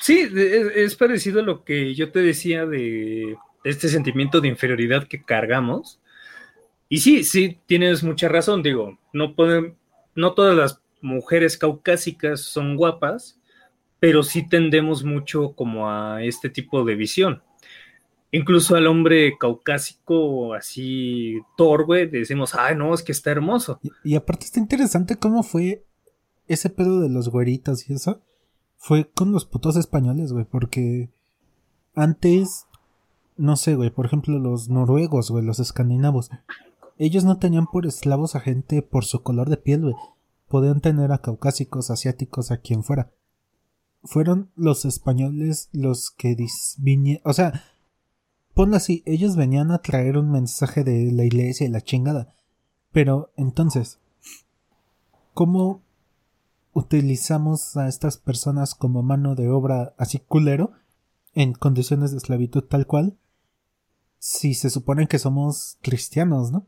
Sí, es, parecido a lo que yo te decía de este sentimiento de inferioridad que cargamos. Y sí, sí, tienes mucha razón, digo, no pueden, no todas las mujeres caucásicas son guapas, pero sí tendemos mucho como a este tipo de visión. Incluso al hombre caucásico así torbe decimos, ay no, es que está hermoso. Y, y aparte está interesante cómo fue ese pedo de los güeritos y eso fue con los putos españoles, güey, porque antes, no sé, güey, por ejemplo, los noruegos, güey, los escandinavos, ellos no tenían por esclavos a gente por su color de piel, güey. Podían tener a caucásicos, asiáticos, a quien fuera. Fueron los españoles los que vinieron, o sea, ponlo así, ellos venían a traer un mensaje de la iglesia y la chingada. Pero entonces, ¿cómo utilizamos a estas personas como mano de obra así culero en condiciones de esclavitud tal cual si se supone que somos cristianos, ¿no?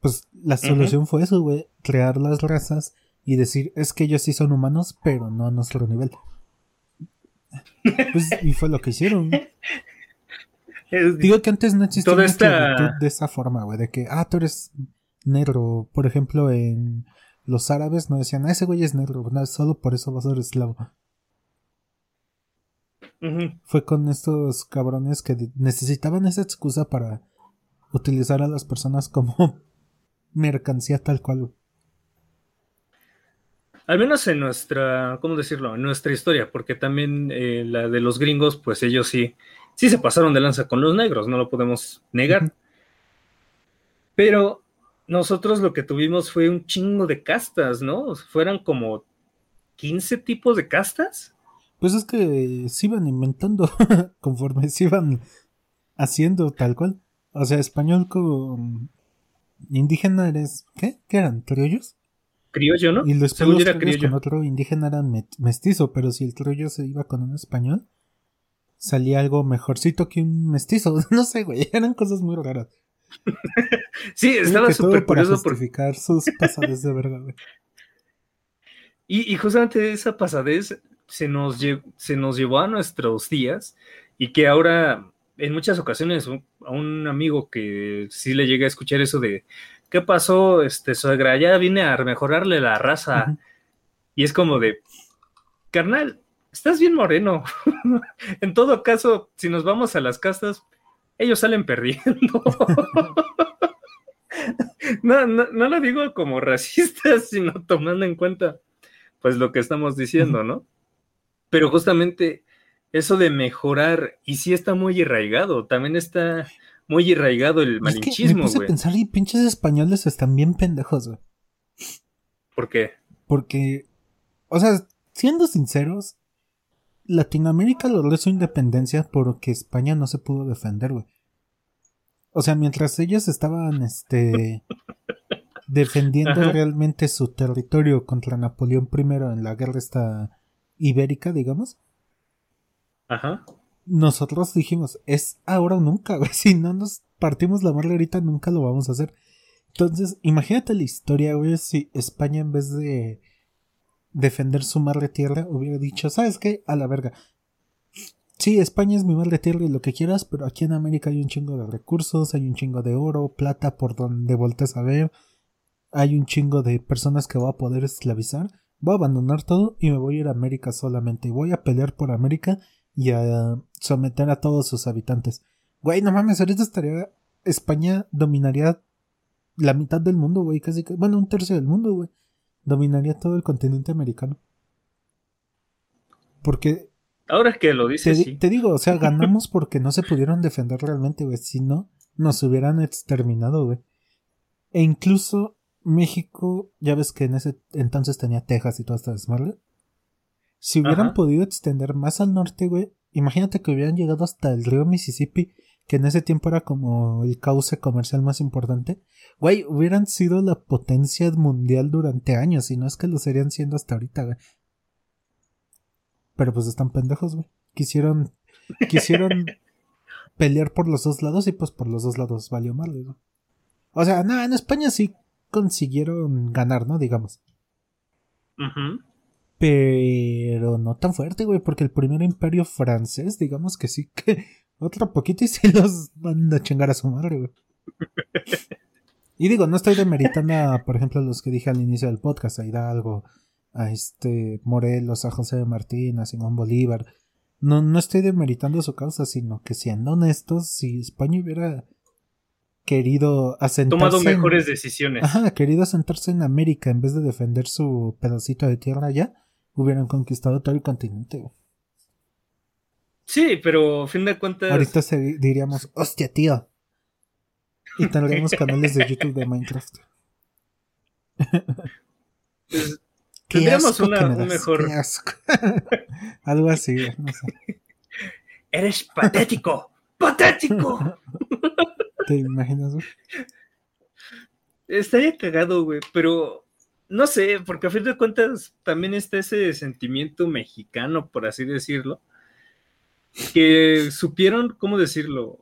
Pues la solución fue eso, güey, crear las razas y decir, es que ellos sí son humanos, pero no a nuestro nivel. Pues, y fue lo que hicieron. Digo que antes no existía una de esa forma, güey, de que, ah, tú eres negro, por ejemplo, en los árabes no decían, ah, ese güey es negro, no, solo por eso va a ser esclavo. Fue con estos cabrones que necesitaban esa excusa para utilizar a las personas como mercancía tal cual. Al menos en nuestra, ¿cómo decirlo? En nuestra historia, porque también eh, la de los gringos, pues ellos sí, sí se pasaron de lanza con los negros, no lo podemos negar. Pero nosotros lo que tuvimos fue un chingo de castas, ¿no? Fueran como 15 tipos de castas. Pues es que se iban inventando conforme se iban haciendo tal cual. O sea, español con indígena eres. ¿Qué? ¿Qué eran? ¿Criollos? Criollo, ¿no? Y los criollos con otro indígena eran mestizo, pero si el criollo se iba con un español, salía algo mejorcito que un mestizo. No sé, güey, eran cosas muy raras. Sí, estaba súper curioso. Para justificar sus pasadez de verga, Y, justamente esa pasadez se nos, se nos llevó a nuestros días y que ahora en muchas ocasiones a un amigo que sí le llega a escuchar eso de ¿qué pasó? Este suegra, ya vine a mejorarle la raza. Y es como de carnal, estás bien moreno. en todo caso, si nos vamos a las castas, ellos salen perdiendo. no, no, no lo digo como racista, sino tomando en cuenta pues lo que estamos diciendo, ¿no? Pero justamente eso de mejorar, y sí está muy arraigado, también está muy arraigado el malinchismo, güey. pensar, y pinches españoles están bien pendejos, güey. ¿Por qué? Porque, o sea, siendo sinceros, Latinoamérica logró su independencia porque España no se pudo defender, güey. O sea, mientras ellos estaban, este, defendiendo realmente su territorio contra Napoleón I en la guerra esta ibérica, digamos. Ajá. Nosotros dijimos, es ahora o nunca, güey. Si no nos partimos la madre ahorita, nunca lo vamos a hacer. Entonces, imagínate la historia, güey, si España en vez de defender su madre tierra, hubiera dicho, ¿sabes qué? A la verga. Sí, España es mi madre tierra y lo que quieras, pero aquí en América hay un chingo de recursos, hay un chingo de oro, plata por donde voltees a ver, hay un chingo de personas que va a poder esclavizar. voy a abandonar todo y me voy a ir a América solamente. Y voy a pelear por América y a someter a todos sus habitantes. Güey, no mames, ahorita estaría. España dominaría la mitad del mundo, güey, casi. Bueno, un tercio del mundo, güey. Dominaría todo el continente americano. Porque. Ahora que lo dices. Te, te digo, o sea, ganamos porque no se pudieron defender realmente, güey. Si no, nos hubieran exterminado, güey. E incluso México, ya ves que en ese entonces tenía Texas y toda esta desmadre. Si hubieran podido extender más al norte, güey, imagínate que hubieran llegado hasta el río Mississippi, que en ese tiempo era como el cauce comercial más importante. Güey, hubieran sido la potencia mundial durante años, y no es que lo serían siendo hasta ahorita, güey. Pero pues están pendejos, güey. Quisieron, quisieron pelear por los dos lados y pues por los dos lados valió mal, güey. O sea, no, en España sí consiguieron ganar, ¿no? Digamos. Ajá. Pero no tan fuerte, güey, porque el primer imperio francés, digamos que sí que otro poquito y se los manda a chingar a su madre, güey. Y digo, no estoy demeritando a, por ejemplo, los que dije al inicio del podcast, a Hidalgo, a este Morelos, a José de Martín, a Simón Bolívar. No, no estoy demeritando su causa, sino que siendo honestos, si España hubiera querido asentarse. Tomado mejores decisiones. Ajá, querido asentarse en América en vez de defender su pedacito de tierra allá, hubieran conquistado todo el continente. Sí, pero a fin de cuentas. Ahorita diríamos, hostia, tío. Y tendríamos canales de YouTube de Minecraft. Pues, tendríamos una, un mejor. Algo así, no sé. Eres patético. ¡Patético! ¿Te imaginas, güey? Estaría cagado, güey, pero no sé, porque a fin de cuentas también está ese sentimiento mexicano, por así decirlo, que supieron, ¿cómo decirlo?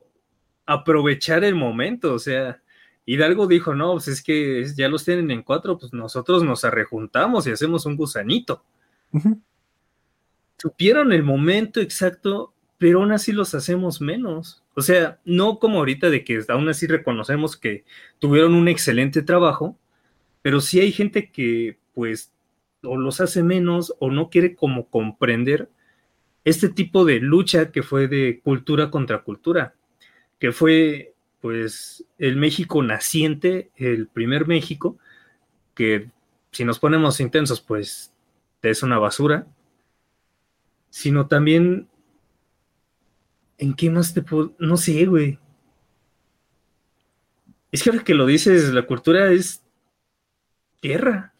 Aprovechar el momento, o sea, Hidalgo dijo, no, pues es que ya los tienen en cuatro, pues nosotros nos arrejuntamos y hacemos un gusanito. Supieron el momento exacto, pero aún así los hacemos menos. O sea, no como ahorita de que aún así reconocemos que tuvieron un excelente trabajo, pero sí hay gente que pues o los hace menos o no quiere como comprender este tipo de lucha que fue de cultura contra cultura, que fue pues el México naciente, el primer México, que si nos ponemos intensos pues es una basura, sino también en qué más te puedo, no sé, güey. Es que ahora que lo dices, la cultura es tierra.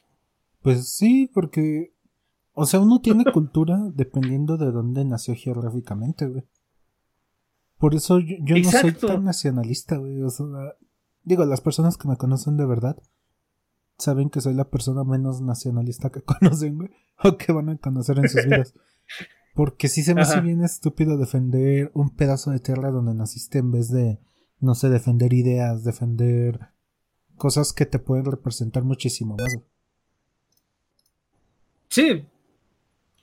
Pues sí, porque, o sea, uno tiene cultura dependiendo de dónde nació geográficamente, güey. Por eso yo, no soy tan nacionalista, güey. O sea, digo, las personas que me conocen de verdad saben que soy la persona menos nacionalista que conocen, güey. O que van a conocer en sus vidas. Porque sí se me hace bien estúpido defender un pedazo de tierra donde naciste en vez de, no sé, defender ideas, defender cosas que te pueden representar muchísimo más. Sí,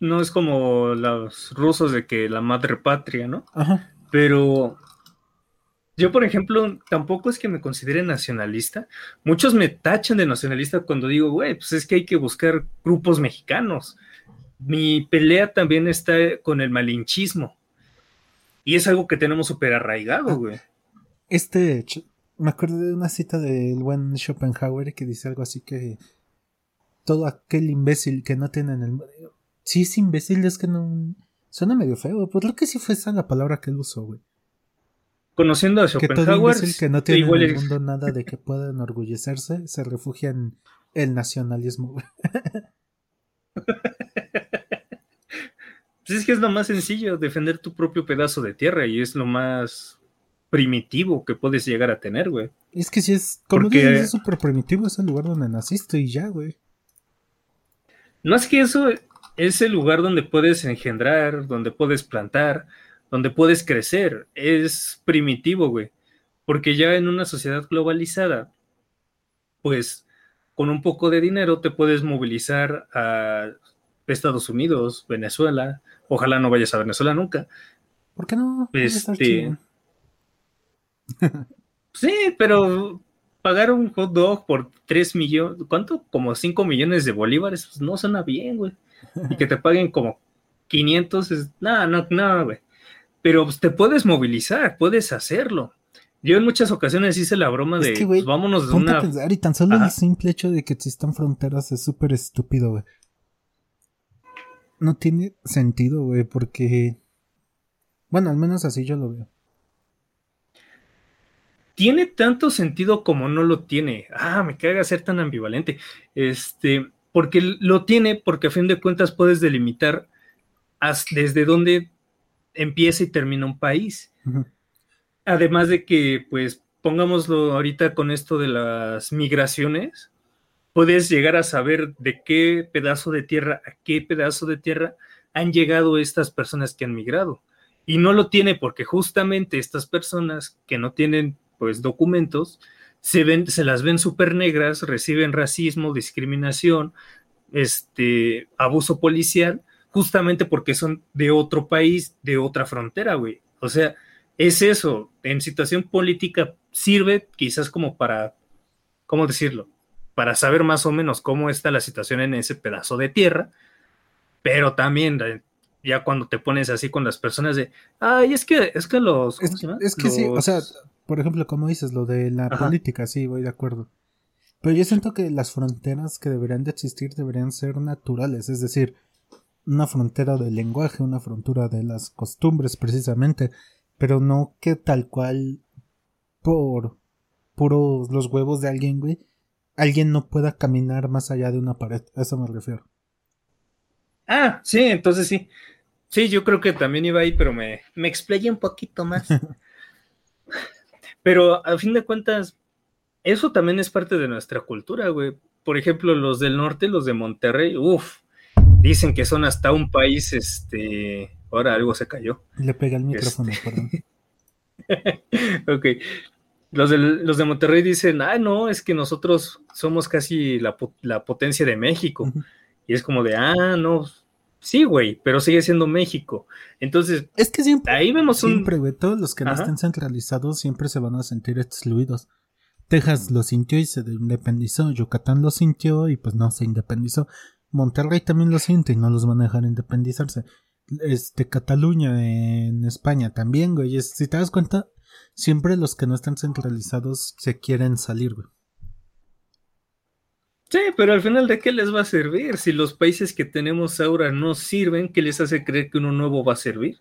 no es como los rusos de que la madre patria, ¿no? Ajá. Pero yo, por ejemplo, tampoco es que me considere nacionalista. Muchos me tachan de nacionalista cuando digo, güey, pues es que hay que buscar grupos mexicanos. Mi pelea también está con el malinchismo. Y es algo que tenemos súper arraigado, güey. Este me acuerdo de una cita del buen Schopenhauer que dice algo así que todo aquel imbécil que no tiene en el sí es imbécil es que no suena medio feo pues creo que sí fue esa la palabra que él usó güey conociendo a Schopenhauer que todo que no tiene en el mundo nada de que pueda enorgullecerse se refugia en el nacionalismo pues es que es lo más sencillo defender tu propio pedazo de tierra y es lo más primitivo que puedes llegar a tener, güey. Es que si es, como Porque, es súper primitivo, es el lugar donde naciste y ya, güey. No es que eso es el lugar donde puedes engendrar, donde puedes plantar, donde puedes crecer. Es primitivo, güey. Porque ya en una sociedad globalizada, pues con un poco de dinero te puedes movilizar a Estados Unidos, Venezuela. Ojalá no vayas a Venezuela nunca. ¿Por qué no? Este, Sí, pero pagar un hot dog por 3 millones, ¿cuánto? Como 5 millones de bolívares, pues no suena bien, güey. Y que te paguen como 500, es, nada, no, no, güey. Pero pues, te puedes movilizar, puedes hacerlo. Yo en muchas ocasiones hice la broma de, pues, vámonos de una... y tan solo el simple hecho de que existan fronteras es súper estúpido, güey. No tiene sentido, güey, porque... Bueno, al menos así yo lo veo tiene tanto sentido como no lo tiene. Ah, me caga ser tan ambivalente. Este, porque lo tiene, porque a fin de cuentas puedes delimitar desde dónde empieza y termina un país. Además de que, pues, pongámoslo ahorita con esto de las migraciones, puedes llegar a saber de qué pedazo de tierra a qué pedazo de tierra han llegado estas personas que han migrado. Y no lo tiene porque justamente estas personas que no tienen pues documentos, se, ven, se las ven súper negras, reciben racismo, discriminación, este, abuso policial, justamente porque son de otro país, de otra frontera, güey. O sea, es eso, en situación política sirve quizás como para, ¿cómo decirlo? Para saber más o menos cómo está la situación en ese pedazo de tierra, pero también eh, ya cuando te pones así con las personas de, ay, es que, es que los... Es, que sí, o sea, por ejemplo, como dices, lo de la política, sí, voy de acuerdo. Pero yo siento que las fronteras que deberían de existir deberían ser naturales, es decir, una frontera del lenguaje, una frontera de las costumbres precisamente, pero no que tal cual por puros los huevos de alguien, güey, alguien no pueda caminar más allá de una pared, a eso me refiero. Ah, sí, entonces sí. Sí, yo creo que también iba ahí, pero me, me explayé un poquito más. Pero a fin de cuentas, eso también es parte de nuestra cultura, güey. Por ejemplo, los del norte, los de Monterrey, uff, dicen que son hasta un país, este, ahora algo se cayó. Le pega el micrófono, este. perdón. ok. Los de, los de Monterrey dicen, ah, no, es que nosotros somos casi la, potencia de México. Y es como de, ah, no, Sí, güey, pero sigue siendo México. Entonces, es que siempre, ahí vemos un... Siempre, güey, todos los que no estén centralizados siempre se van a sentir excluidos. Texas lo sintió y se independizó, Yucatán lo sintió y pues no se independizó. Monterrey también lo siente y no los van a dejar independizarse. Este, Cataluña en España también, güey. Si te das cuenta, siempre los que no están centralizados se quieren salir, güey. Sí, pero al final, ¿de qué les va a servir? Si los países que tenemos ahora no sirven, ¿qué les hace creer que uno nuevo va a servir?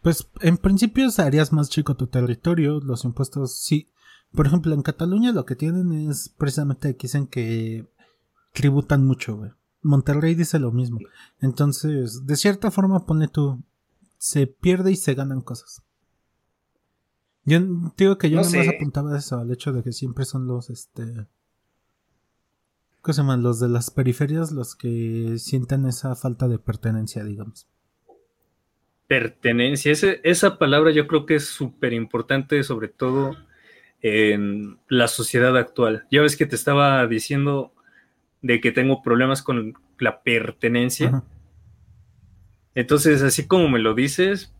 Pues en principio harías más chico tu territorio, los impuestos sí. Por ejemplo, en Cataluña lo que tienen es precisamente que dicen que tributan mucho, güey. Monterrey dice lo mismo. Entonces, de cierta forma, pone tú, se pierde y se ganan cosas. Yo digo que yo no más apuntaba eso, al hecho de que siempre son los, este, ¿Qué se llaman? Los de las periferias, los que sienten esa falta de pertenencia, digamos. Pertenencia, esa palabra yo creo que es súper importante, sobre todo en la sociedad actual. Ya ves que te estaba diciendo de que tengo problemas con la pertenencia. Entonces, así como me lo dices,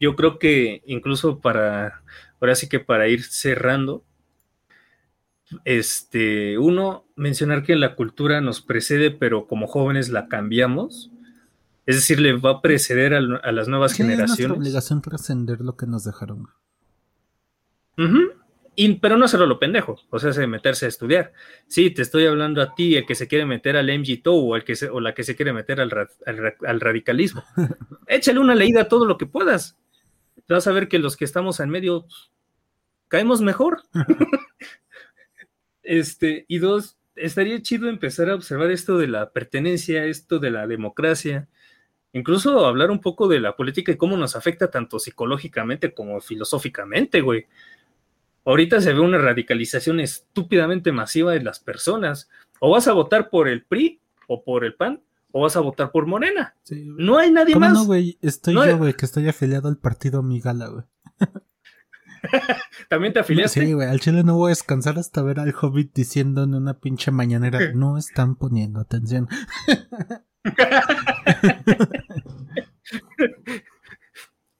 yo creo que incluso para, ahora sí que para ir cerrando, este, uno, mencionar que la cultura nos precede, pero como jóvenes la cambiamos. Es decir, le va a preceder a, las nuevas generaciones. Es obligación trascender lo que nos dejaron. y, pero no hacerlo lo pendejo, o sea, de meterse a estudiar. Sí, te estoy hablando a ti, el que se quiere meter al MGTO o, el que o la que se quiere meter al, al radicalismo. Échale una leída a todo lo que puedas. Vas a ver que los que estamos en medio caemos mejor. Este, y dos, estaría chido empezar a observar esto de la pertenencia, esto de la democracia, incluso hablar un poco de la política y cómo nos afecta tanto psicológicamente como filosóficamente, güey. Ahorita se ve una radicalización estúpidamente masiva de las personas. O vas a votar por el PRI o por el PAN o vas a votar por Morena. no hay nadie más. No, güey, estoy yo, güey, que estoy afiliado al partido Migala, güey. ¿También te afiliaste? Sí, güey, al chile no voy a descansar hasta ver al Hobbit diciendo en una pinche mañanera, no están poniendo atención.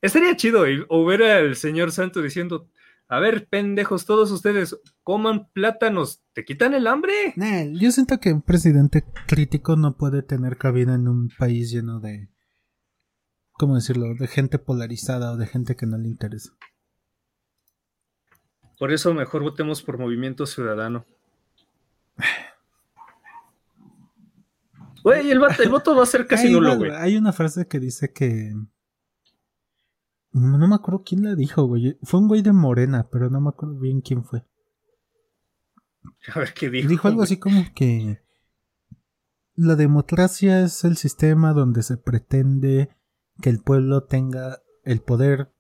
Estaría chido o ver al señor Santo diciendo, A ver, pendejos, todos ustedes coman plátanos, ¿te quitan el hambre? yo siento que un presidente crítico no puede tener cabida en un país lleno de. ¿Cómo decirlo? De gente polarizada o de gente que no le interesa. Por eso mejor votemos por Movimiento Ciudadano. Güey, el, voto va a ser casi nulo, güey. Hay una frase que dice que. No me acuerdo quién la dijo, güey. Fue un güey de Morena, pero no me acuerdo bien quién fue. A ver qué dijo. Dijo algo así como que. La democracia es el sistema donde se pretende que el pueblo tenga el poder,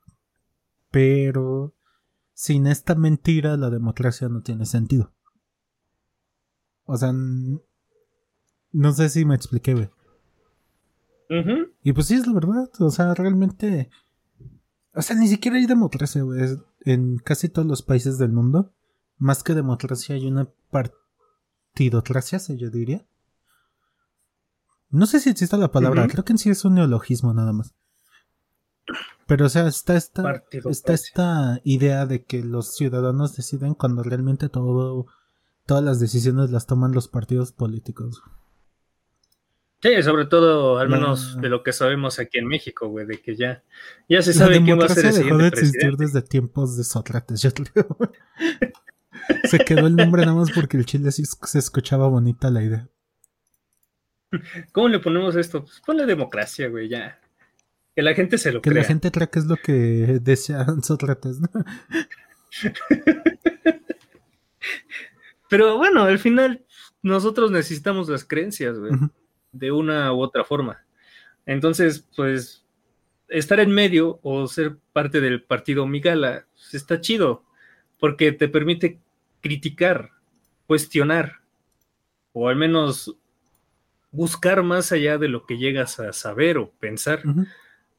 pero sin esta mentira la democracia no tiene sentido. O sea, no sé si me expliqué, güey. Y pues sí, es la verdad. O sea, realmente. O sea, ni siquiera hay democracia, güey. En casi todos los países del mundo. Más que democracia, hay una partidocracia, se yo diría. No sé si existe la palabra. Creo que en sí es un neologismo nada más. Pero, o sea, está esta, está esta idea de que los ciudadanos deciden cuando realmente todo, todas las decisiones las toman los partidos políticos. Sí, sobre todo, al menos de lo que sabemos aquí en México, güey, de que ya, ya se sabe quién va a ser el dejó de existir desde tiempos de Sócrates, yo creo. se quedó el nombre nada más porque el chile sí se escuchaba bonita la idea. ¿Cómo le ponemos esto? Pues ponle democracia, güey, ya. Que la gente se lo que crea. Que la gente crea que es lo que decía Sócrates, ¿no? Pero bueno, al final nosotros necesitamos las creencias, güey, de una u otra forma. Entonces, pues, estar en medio o ser parte del partido Migala pues, está chido, porque te permite criticar, cuestionar, o al menos buscar más allá de lo que llegas a saber o pensar.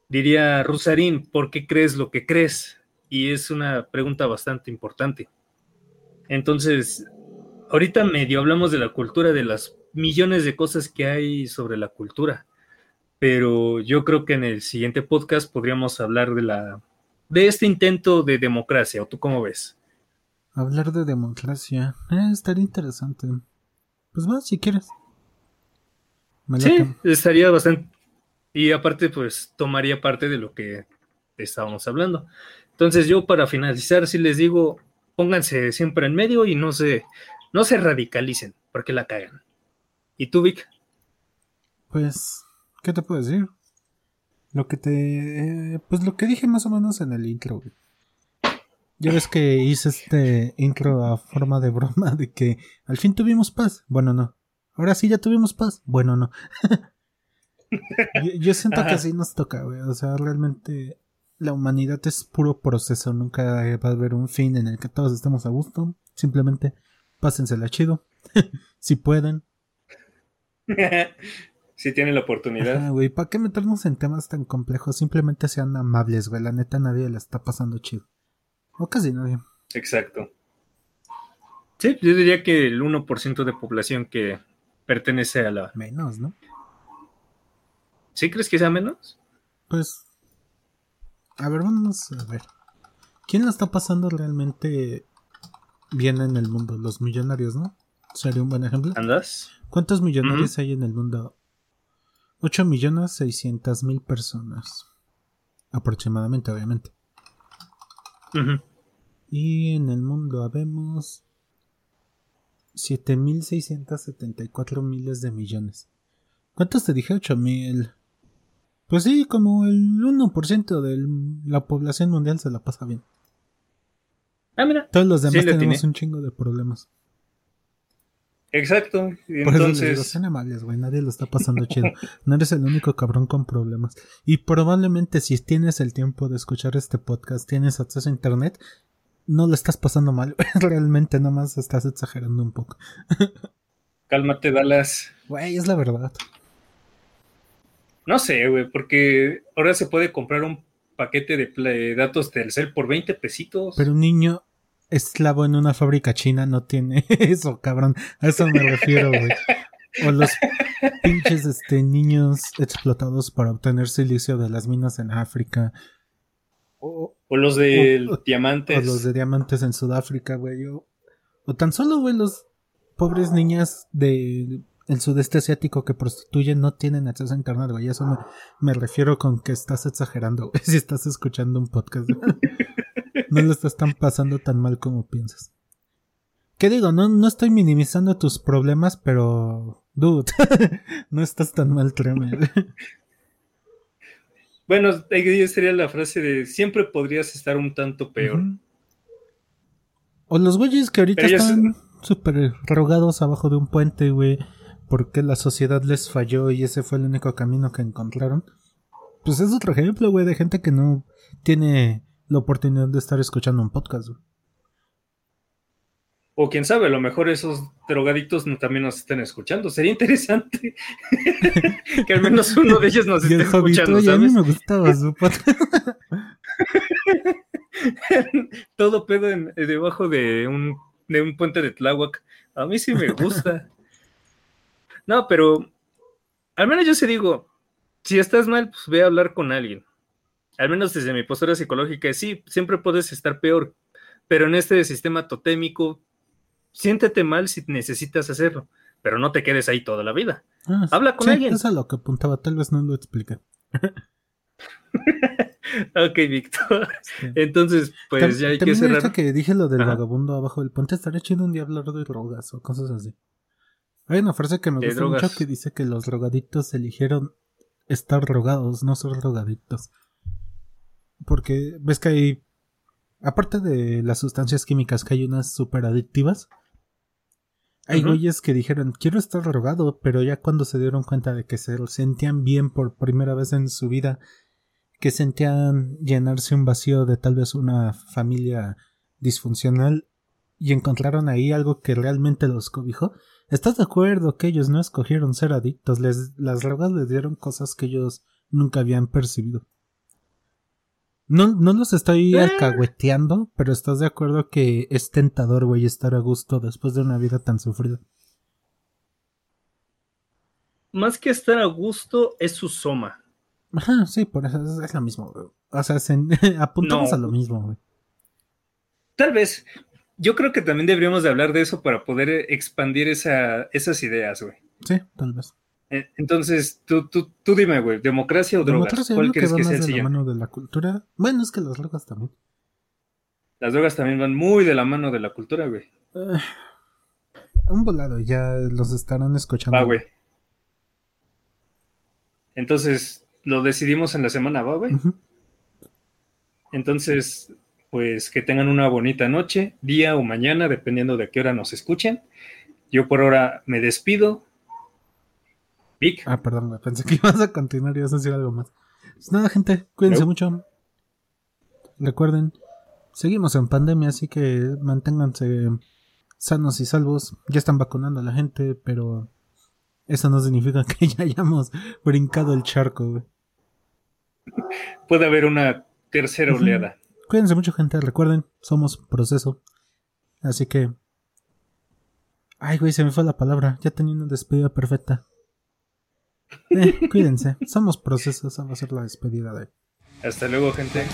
Diría Rusarín, ¿por qué crees lo que crees? Y es una pregunta bastante importante. Entonces, ahorita medio hablamos de la cultura, de las millones de cosas que hay sobre la cultura, pero yo creo que en el siguiente podcast podríamos hablar de la de este intento de democracia, ¿o tú cómo ves? Hablar de democracia, eh, estaría interesante. Pues va, si quieres. sí, estaría bastante y aparte, pues tomaría parte de lo que estábamos hablando. Entonces, yo para finalizar, si les digo, pónganse siempre en medio y no se, no se radicalicen, porque la cagan. ¿Y tú, Vic? Pues, ¿qué te puedo decir? Lo que te. pues lo que dije más o menos en el intro, Ya ves que hice este intro a forma de broma de que al fin tuvimos paz. Bueno, no. Ahora sí ya tuvimos paz. Bueno, no. Yo, siento que así nos toca, güey. O sea, realmente la humanidad es puro proceso. Nunca va a haber un fin en el que todos estemos a gusto. Simplemente pásensela chido. si pueden. si tienen la oportunidad. güey, ¿para qué meternos en temas tan complejos? Simplemente sean amables, güey. La neta, nadie la está pasando chido. O casi nadie. Exacto. Sí, yo diría que el 1% de población que pertenece a la. Menos, ¿no? ¿Sí crees que sea menos? Pues. A ver, vamos a ver. ¿Quién la está pasando realmente bien en el mundo? Los millonarios, ¿no? Sería un buen ejemplo. ¿Andas? ¿Cuántos millonarios hay en el mundo? 8 millones 600 mil personas. Aproximadamente, obviamente. Y en el mundo habemos 7.674 miles de millones. ¿Cuántos te dije? 8.000. Pues sí, como el 1% de la población mundial se la pasa bien. Ah, mira. Todos los demás tenemos un chingo de problemas. Exacto. Por eso digo, sean amables, güey. Nadie lo está pasando chido. No eres el único cabrón con problemas. Y probablemente si tienes el tiempo de escuchar este podcast, tienes acceso a internet, no lo estás pasando mal. Realmente nomás estás exagerando un poco. Cálmate, Dallas. Güey, es la verdad. No sé, güey, porque ahora se puede comprar un paquete de datos Telcel por 20 pesitos. Pero un niño esclavo en una fábrica china no tiene eso, cabrón. A eso me refiero, güey. O los pinches este, niños explotados para obtener silicio de las minas en África. O, los de diamantes. O los de diamantes en Sudáfrica, güey. O, o tan solo, güey, los pobres niñas de el sudeste asiático que prostituyen no tienen acceso a internet, güey. Eso me, me refiero con que estás exagerando, güey, si estás escuchando un podcast. no lo estás tan pasando tan mal como piensas. ¿Qué digo? No, no estoy minimizando tus problemas, pero... Dude, no estás tan mal, créeme. bueno, ahí sería la frase de siempre podrías estar un tanto peor. O los güeyes que ahorita están súper rogados abajo de un puente, güey, porque la sociedad les falló y ese fue el único camino que encontraron. Pues es otro ejemplo, güey, de gente que no tiene la oportunidad de estar escuchando un podcast, güey. O quién sabe, a lo mejor esos drogadictos también nos estén escuchando. Sería interesante que al menos uno de ellos nos esté escuchando. ¿sabes? a mí me gustaba su podcast. Todo pedo debajo de un, de un puente de Tláhuac. A mí sí me gusta. No, pero al menos yo sí digo, si estás mal, pues ve a hablar con alguien. Al menos desde mi postura psicológica, sí, siempre puedes estar peor, pero en este sistema totémico, siéntete mal si necesitas hacerlo, pero no te quedes ahí toda la vida. Ah, Habla con alguien. Eso es lo que apuntaba, tal vez no lo expliqué. ok, Víctor. Entonces, pues ya hay que cerrar. que dije lo del vagabundo abajo del puente, estaría chido un día hablar de drogas o cosas así. Hay una frase que me gusta mucho que dice que los drogadictos eligieron estar drogados, no ser drogadictos. Porque ves que hay, aparte de las sustancias químicas, que hay unas super adictivas. Hay güeyes que dijeron, quiero estar drogado, pero ya cuando se dieron cuenta de que se sentían bien por primera vez en su vida, que sentían llenarse un vacío de tal vez una familia disfuncional, y encontraron ahí algo que realmente los cobijó, ¿Estás de acuerdo que ellos no escogieron ser adictos? Les, las drogas les dieron cosas que ellos nunca habían percibido. No, no los estoy eh. alcahueteando, pero estás de acuerdo que es tentador, güey, estar a gusto después de una vida tan sufrida. Más que estar a gusto, es su soma. Ajá, sí, por eso es, lo mismo, güey. O sea, apuntamos a lo mismo, güey. Tal vez, yo creo que también deberíamos de hablar de eso para poder eh, expandir esa, esas ideas, güey. Sí, tal vez. Eh, entonces, tú, tú, tú dime, güey, ¿democracia o drogas? ¿Cuál crees que, sea de la mano de la cultura? Bueno, es que las drogas también. Las drogas también van muy de la mano de la cultura, güey. Uh, un volado, ya los estarán escuchando. Va, güey. Entonces, lo decidimos en la semana, ¿va, güey? Entonces, pues que tengan una bonita noche, día o mañana, dependiendo de qué hora nos escuchen. Yo por ahora me despido. Vic. Ah, perdón, pensé que ibas a continuar y ibas a decir algo más. Pues nada, gente, cuídense mucho. Recuerden, seguimos en pandemia, así que manténganse sanos y salvos. Ya están vacunando a la gente, pero eso no significa que ya hayamos brincado el charco. Puede haber una tercera oleada. Cuídense mucho, gente. Recuerden, somos proceso. Así que. Ay, güey, se me fue la palabra. Ya tenía una despedida perfecta. Eh, cuídense. Somos procesos. Vamos a hacer la despedida de. Hasta luego, gente.